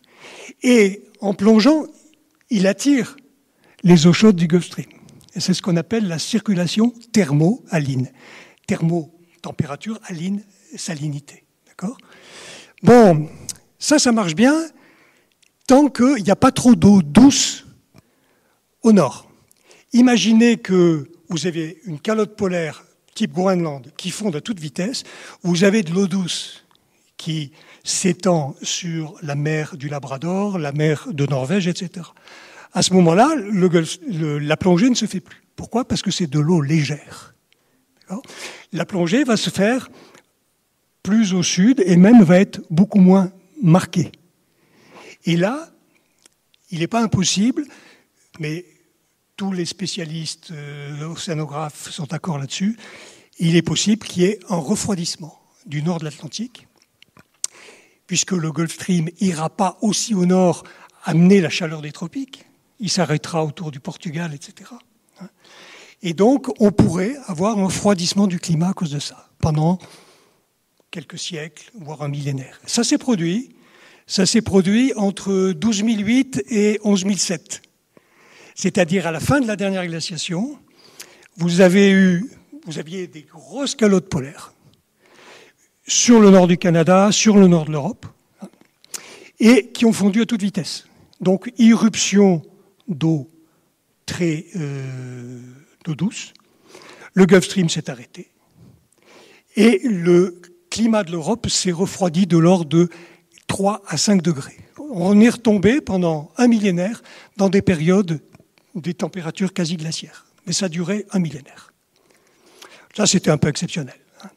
Et en plongeant, il attire les eaux chaudes du Gulf Stream c'est ce qu'on appelle la circulation thermo-aline. Thermo, température, aline, salinité. D'accord? Bon, ça, ça marche bien tant qu'il n'y a pas trop d'eau douce au nord. Imaginez que vous avez une calotte polaire type Groenland qui fonde à toute vitesse, vous avez de l'eau douce qui s'étend sur la mer du Labrador, la mer de Norvège, etc. À ce moment-là, la plongée ne se fait plus. Pourquoi? Parce que c'est de l'eau légère. La plongée va se faire plus au sud et même va être beaucoup moins marquée. Et là, il n'est pas impossible, mais tous les spécialistes euh, océanographes sont d'accord là-dessus, il est possible qu'il y ait un refroidissement du nord de l'Atlantique, puisque le Gulf Stream ira pas aussi au nord amener la chaleur des tropiques, il s'arrêtera autour du Portugal, etc. Et donc, on pourrait avoir un refroidissement du climat à cause de ça, pendant quelques siècles, voire un millénaire. Ça s'est produit. Ça s'est produit entre 12008 et 11007. C'est-à-dire à la fin de la dernière glaciation, vous avez eu, vous aviez des grosses calottes polaires sur le nord du Canada, sur le nord de l'Europe, et qui ont fondu à toute vitesse. Donc, irruption d'eau très euh, douce. Le Gulf Stream s'est arrêté. Et le climat de l'Europe s'est refroidi de l'ordre de 3 à 5 degrés. On est retombé pendant un millénaire dans des périodes des températures quasi glaciaires. Mais ça durait un millénaire. Ça, c'était un peu exceptionnel. Hein.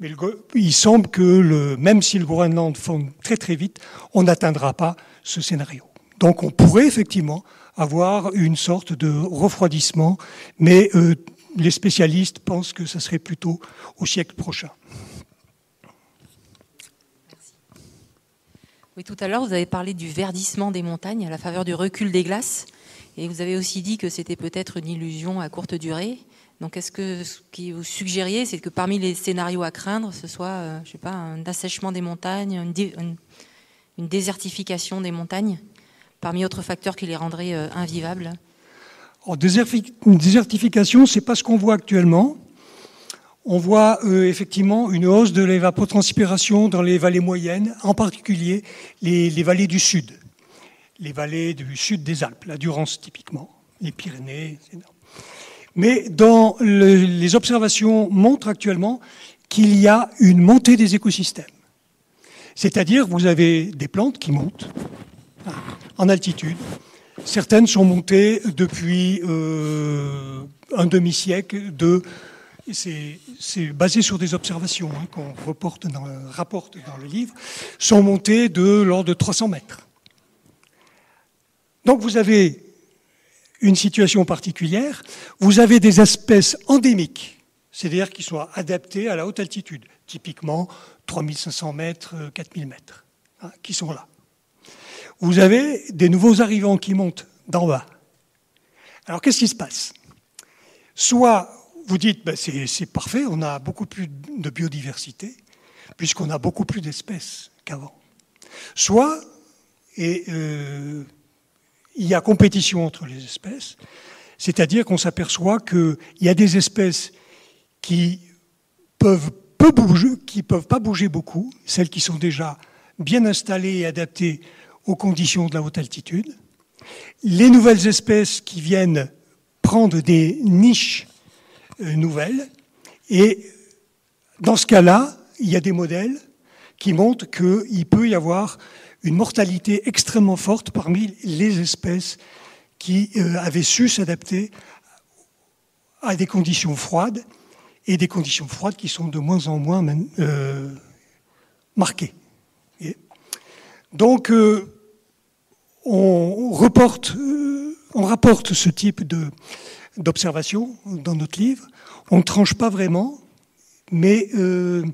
Mais il semble que même si le Groenland fonde très très vite, on n'atteindra pas ce scénario. Donc on pourrait effectivement avoir une sorte de refroidissement, mais euh, les spécialistes pensent que ça serait plutôt au siècle prochain. Oui, tout à l'heure, vous avez parlé du verdissement des montagnes à la faveur du recul des glaces. Et vous avez aussi dit que c'était peut-être une illusion à courte durée. Donc, est-ce que ce que vous suggériez, c'est que parmi les scénarios à craindre, ce soit, euh, je sais pas, un assèchement des montagnes, une, désertification des montagnes, parmi autres facteurs qui les rendraient euh, invivables. En désertification, c'est pas ce qu'on voit actuellement. On voit euh, effectivement une hausse de l'évapotranspiration dans les vallées moyennes, en particulier les, vallées du sud, les vallées du sud des Alpes, la Durance typiquement, les Pyrénées. Mais les observations montrent actuellement qu'il y a une montée des écosystèmes. C'est-à-dire vous avez des plantes qui montent. Hein, en altitude. Certaines sont montées depuis euh, un demi-siècle de c'est basé sur des observations hein, qu'on rapporte dans le livre, sont montées de l'ordre de 300 mètres. Donc vous avez une situation particulière, vous avez des espèces endémiques, c'est-à-dire qui sont adaptées à la haute altitude, typiquement 3500 mètres, 4000 mètres, hein, qui sont là. Vous avez des nouveaux arrivants qui montent d'en bas. Alors qu'est-ce qui se passe? Soit vous dites, ben c'est parfait, on a beaucoup plus de biodiversité, puisqu'on a beaucoup plus d'espèces qu'avant. Soit, euh, il y a compétition entre les espèces, c'est-à-dire qu'on s'aperçoit qu'il y a des espèces qui peuvent peu bouger, qui peuvent pas bouger beaucoup, celles qui sont déjà bien installées et adaptées aux conditions de la haute altitude. Les nouvelles espèces qui viennent prendre des niches euh, nouvelle. Et dans ce cas-là, il y a des modèles qui montrent qu'il peut y avoir une mortalité extrêmement forte parmi les espèces qui euh, avaient su s'adapter à des conditions froides et des conditions froides qui sont de moins en moins euh, marquées. Donc, on, reporte, on rapporte ce type d'observation dans notre livre. On ne tranche pas vraiment, mais euh,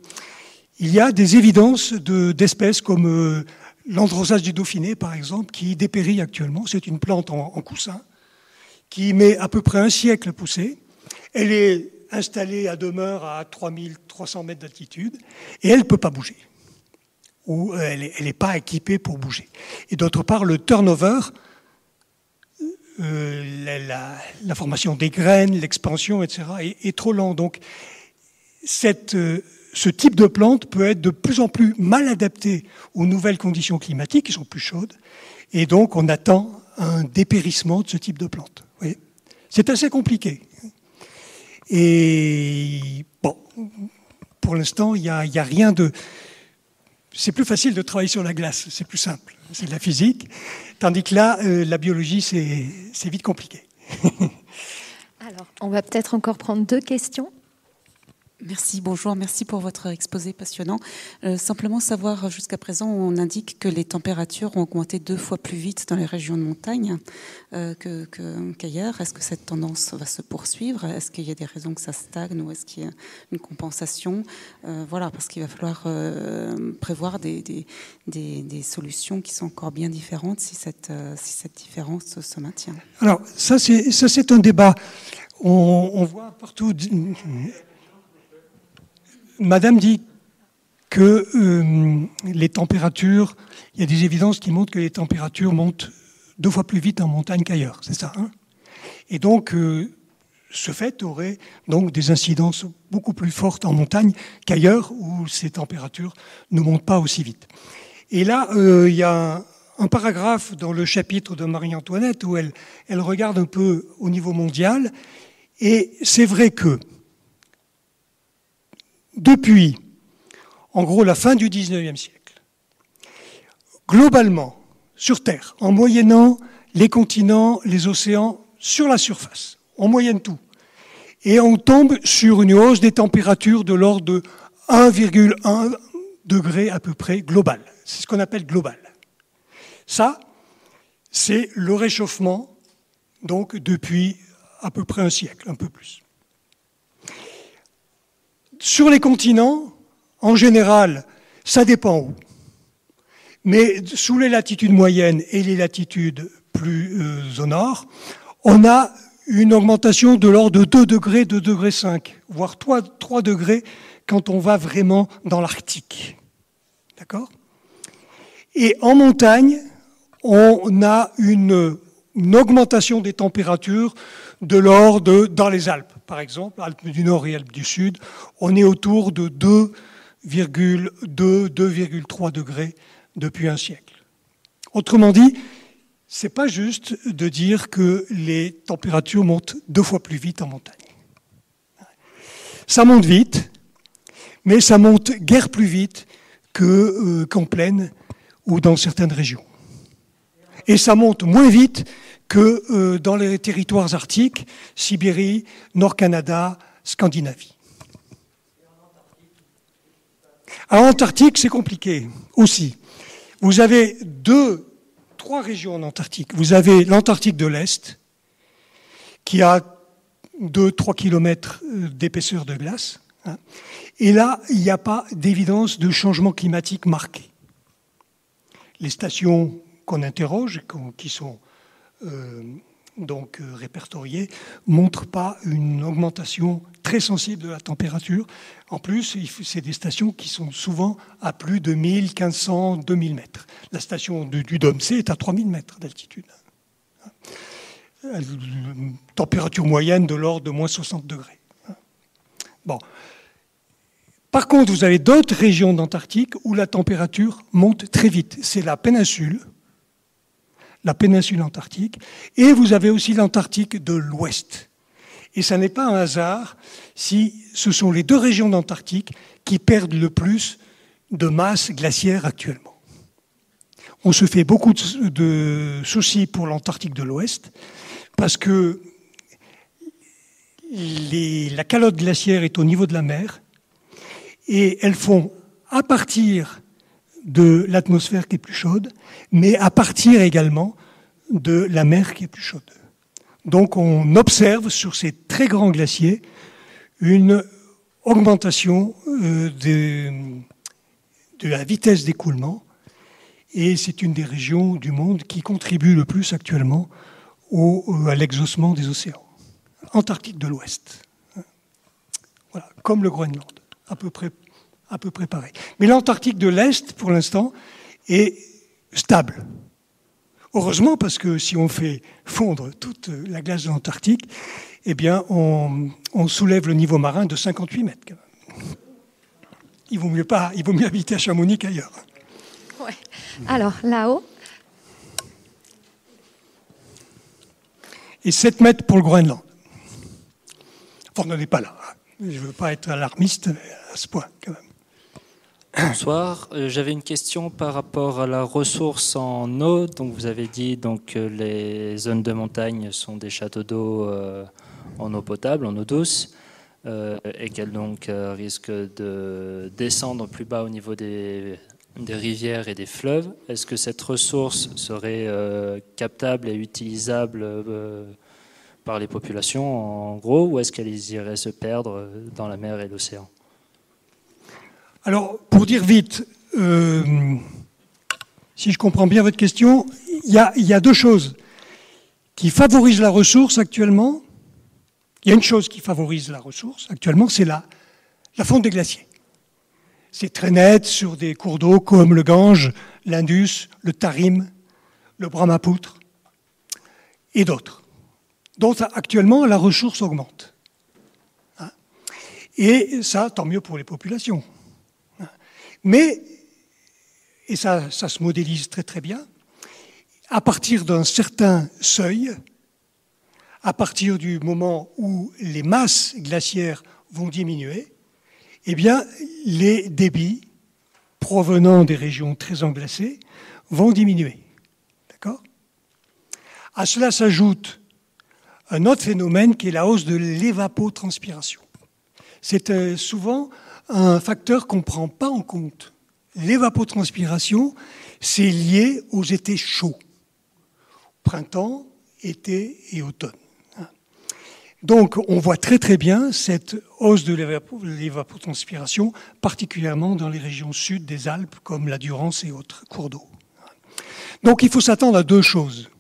il y a des évidences d'espèces comme euh, l'androsage du Dauphiné, par exemple, qui dépérit actuellement. C'est une plante en, coussin qui met à peu près un siècle à pousser. Elle est installée à demeure à 3300 mètres d'altitude et elle ne peut pas bouger. Ou elle n'est pas équipée pour bouger. Et d'autre part, le turnover, euh, la, formation des graines, l'expansion, etc., est, trop lent. Donc, euh, ce type de plante peut être de plus en plus mal adapté aux nouvelles conditions climatiques qui sont plus chaudes, et donc on attend un dépérissement de ce type de plante. C'est assez compliqué. Et bon, pour l'instant, il n'y a rien de. C'est plus facile de travailler sur la glace, c'est plus simple, c'est de la physique. Tandis que là, euh, la biologie, c'est vite compliqué. Alors, on va peut-être encore prendre deux questions. Merci, bonjour, merci pour votre exposé passionnant. Euh, simplement savoir, jusqu'à présent, on indique que les températures ont augmenté deux fois plus vite dans les régions de montagne euh, qu'ailleurs. est-ce que cette tendance va se poursuivre? Est-ce qu'il y a des raisons que ça stagne ou est-ce qu'il y a une compensation? Euh, Voilà, parce qu'il va falloir prévoir des, solutions qui sont encore bien différentes si cette, différence se maintient. Alors, ça c'est un débat. On voit partout Madame dit que euh, les températures, il y a des évidences qui montrent que les températures montent deux fois plus vite en montagne qu'ailleurs, c'est ça hein? Et donc, euh, ce fait aurait donc des incidences beaucoup plus fortes en montagne qu'ailleurs où ces températures ne montent pas aussi vite. Et là, euh, il y a un, paragraphe dans le chapitre de Marie-Antoinette où elle, elle regarde un peu au niveau mondial, et c'est vrai que depuis, en gros, la fin du XIXe siècle, globalement, sur Terre, en moyennant les continents, les océans, sur la surface, en moyenne tout. Et on tombe sur une hausse des températures de l'ordre de 1,1 degré à peu près global. C'est ce qu'on appelle global. Ça, c'est le réchauffement, donc depuis à peu près un siècle, un peu plus. Sur les continents, en général, ça dépend où. Mais sous les latitudes moyennes et les latitudes plus euh, au nord, on a une augmentation de l'ordre de 2 degrés, 2 degrés 5, voire 3, 3 degrés quand on va vraiment dans l'Arctique. D'accord? Et en montagne, on a une, augmentation des températures de l'ordre dans les Alpes, par exemple, Alpes du Nord et Alpes du Sud, on est autour de 2,2, 2,3 degrés depuis un siècle. Autrement dit, c'est pas juste de dire que les températures montent deux fois plus vite en montagne. Ça monte vite, mais ça monte guère plus vite euh, qu'en plaine ou dans certaines régions. Et ça monte moins vite que euh, dans les territoires arctiques, Sibérie, Nord-Canada, Scandinavie. En Antarctique, c'est compliqué aussi. Vous avez deux, trois régions en Antarctique. Vous avez l'Antarctique de l'Est, qui a 2-3 km euh, d'épaisseur de glace. Hein. Et là, il n'y a pas d'évidence de changement climatique marqué. Les stations qu'on interroge, qui sont donc euh, répertoriées, montrent pas une augmentation très sensible de la température. En plus, c'est des stations qui sont souvent à plus de 1000, 1500, 2000 mètres. La station du, du C est à 3000 mètres d'altitude. Une température moyenne de l'ordre de moins 60 degrés. Bon. Par contre, vous avez d'autres régions d'Antarctique où la température monte très vite. C'est la péninsule, la péninsule antarctique, et vous avez aussi l'Antarctique de l'Ouest. Et ça n'est pas un hasard si ce sont les deux régions d'Antarctique qui perdent le plus de masse glaciaire actuellement. On se fait beaucoup de soucis pour l'Antarctique de l'Ouest parce que la calotte glaciaire est au niveau de la mer et elles font à partir de l'atmosphère qui est plus chaude, mais à partir également de la mer qui est plus chaude. Donc on observe sur ces très grands glaciers une augmentation euh, de, de la vitesse d'écoulement et c'est une des régions du monde qui contribue le plus actuellement au, à l'exaucement des océans. Antarctique de l'Ouest. Voilà, comme le Groenland, à peu près, à peu près pareil. Mais l'Antarctique de l'Est, pour l'instant, est stable. Heureusement, parce que si on fait fondre toute la glace de l'Antarctique, eh bien, on, soulève le niveau marin de 58 mètres. Il vaut mieux pas, il vaut mieux habiter à Chamonix qu'ailleurs. Ouais. Alors, là-haut. Et 7 mètres pour le Groenland. Enfin, on n'en est pas là. Je ne veux pas être alarmiste à ce point, quand même. Bonsoir. Euh, j'avais une question par rapport à la ressource en eau. Donc, vous avez dit donc, que les zones de montagne sont des châteaux d'eau euh, en eau potable, en eau douce, euh, et qu'elles donc risquent de descendre plus bas au niveau des, des rivières et des fleuves. Est-ce que cette ressource serait captable et utilisable par les populations, en gros, ou est-ce qu'elle irait se perdre dans la mer et l'océan? Alors, pour dire vite, euh, si je comprends bien votre question, il y, a, deux choses qui favorisent la ressource actuellement. Il y a une chose qui favorise la ressource actuellement, c'est la, la fonte des glaciers. C'est très net sur des cours d'eau comme le Gange, l'Indus, le Tarim, le Brahmapoutre et d'autres. Donc actuellement, la ressource augmente. Hein. Et ça, tant mieux pour les populations. Mais, et ça, se modélise très très bien, à partir d'un certain seuil, à partir du moment où les masses glaciaires vont diminuer, eh bien, les débits provenant des régions très englacées vont diminuer. D'accord? À cela s'ajoute un autre phénomène qui est la hausse de l'évapotranspiration. C'est euh, souvent un facteur qu'on ne prend pas en compte. L'évapotranspiration, c'est lié aux étés chauds, printemps, été et automne. Donc on voit très très bien cette hausse de l'évapotranspiration, particulièrement dans les régions sud des Alpes, comme la Durance et autres cours d'eau. Donc il faut s'attendre à deux choses,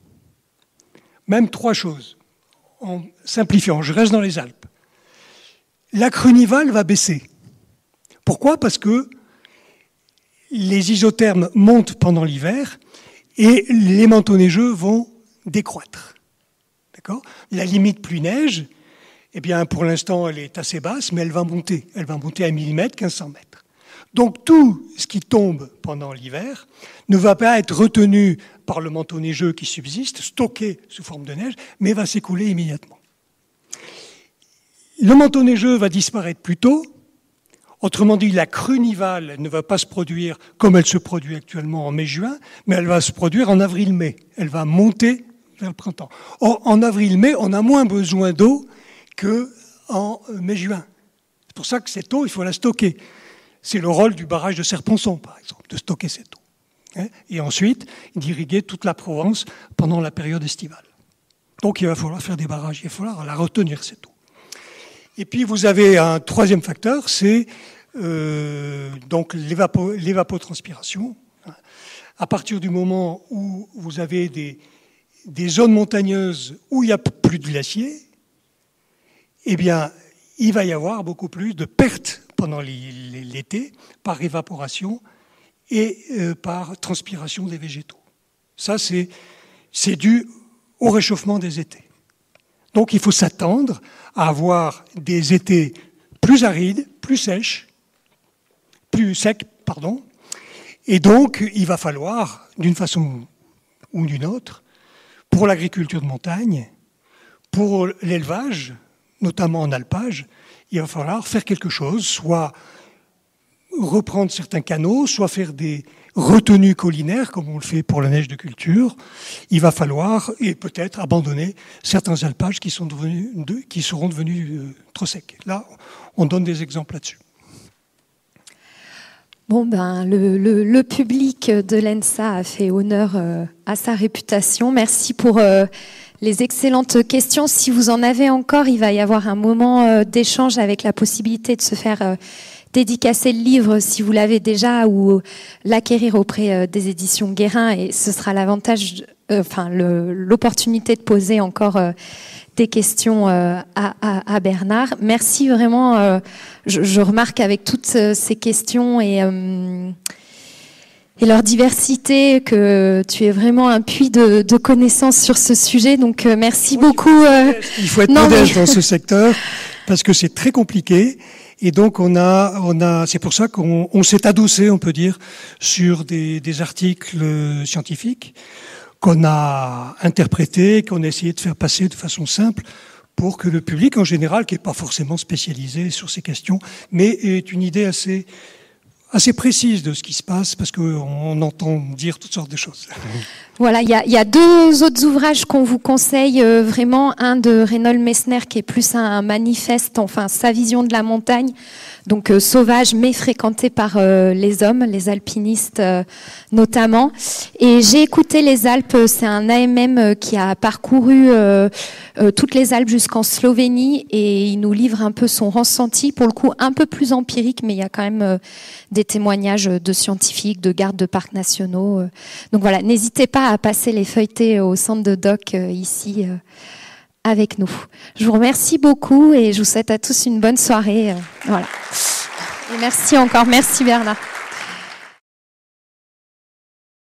même trois choses, en simplifiant. Je reste dans les Alpes. La crunivale va baisser. Pourquoi? Parce que les isothermes montent pendant l'hiver et les manteaux neigeux vont décroître. La limite pluie neige, eh bien, pour l'instant, elle est assez basse, mais elle va monter. Elle va monter à 1000 mètres, 1500 mètres. Donc, tout ce qui tombe pendant l'hiver ne va pas être retenu par le manteau neigeux qui subsiste, stocké sous forme de neige, mais va s'écouler immédiatement. Le manteau neigeux va disparaître plus tôt. Autrement dit, la crue nivale ne va pas se produire comme elle se produit actuellement en mai-juin, mais elle va se produire en avril-mai. Elle va monter vers le printemps. en avril-mai, on a moins besoin d'eau qu'en euh, mai-juin. C'est pour ça que cette eau, il faut la stocker. C'est le rôle du barrage de Serponçon, par exemple, de stocker cette eau. Hein, et ensuite, d'irriguer toute la Provence pendant la période estivale. Donc il va falloir faire des barrages, il va falloir la retenir, cette eau. Et puis vous avez un troisième facteur, c'est euh, donc l'évapotranspiration. À partir du moment où vous avez des, zones montagneuses où il n'y a plus de glaciers, eh bien, il va y avoir beaucoup plus de pertes pendant l'été par évaporation et euh, par transpiration des végétaux. Ça, c'est dû au réchauffement des étés. Donc il faut s'attendre à avoir des étés plus arides, plus sèches, plus secs, pardon. Et donc il va falloir, d'une façon ou d'une autre, pour l'agriculture de montagne, pour l'élevage, notamment en alpage, il va falloir faire quelque chose, soit reprendre certains canaux, soit faire des retenues collinaires, comme on le fait pour la neige de culture. Il va falloir, et peut-être, abandonner certains alpages qui, sont devenus, qui seront devenus euh, trop secs. Là, on donne des exemples là-dessus. Bon, ben, le, public de l'ENSA a fait honneur euh, à sa réputation. Merci pour euh, les excellentes questions. Si vous en avez encore, il va y avoir un moment d'échange avec la possibilité de se faire dédicacer le livre si vous l'avez déjà ou l'acquérir auprès des éditions Guérin. Et ce sera l'avantage, enfin, l'opportunité de poser encore des questions à, à, Bernard. Merci vraiment je, remarque avec toutes euh, ces questions et, euh, et leur diversité que tu es vraiment un puits de, connaissances sur ce sujet. Donc euh, merci beaucoup. Il faut être modeste dans ce secteur parce que c'est très compliqué. Et donc on a, on a, c'est pour ça qu'on s'est adossé, on peut dire, sur des, des articles scientifiques qu'on a interprétés, qu'on a essayé de faire passer de façon simple pour que le public en général, qui n'est pas forcément spécialisé sur ces questions, mais est une idée assez, assez précise de ce qui se passe, parce qu'on entend dire toutes sortes de choses. Voilà, il y a, deux autres ouvrages qu'on vous conseille euh, vraiment. Un de Reynold Messner, qui est plus un manifeste, enfin sa vision de la montagne, donc euh, sauvage mais fréquenté par euh, les hommes, les alpinistes notamment. Et j'ai écouté les Alpes, c'est un AMM qui a parcouru toutes les Alpes jusqu'en Slovénie et il nous livre un peu son ressenti, pour le coup un peu plus empirique, mais il y a quand même des témoignages de scientifiques, de gardes de parcs nationaux. Donc voilà, n'hésitez pas passer les feuilletés au centre de doc ici avec nous. Je vous remercie beaucoup et je vous souhaite à tous une bonne soirée. Euh, voilà. Et merci encore. Merci Bernard.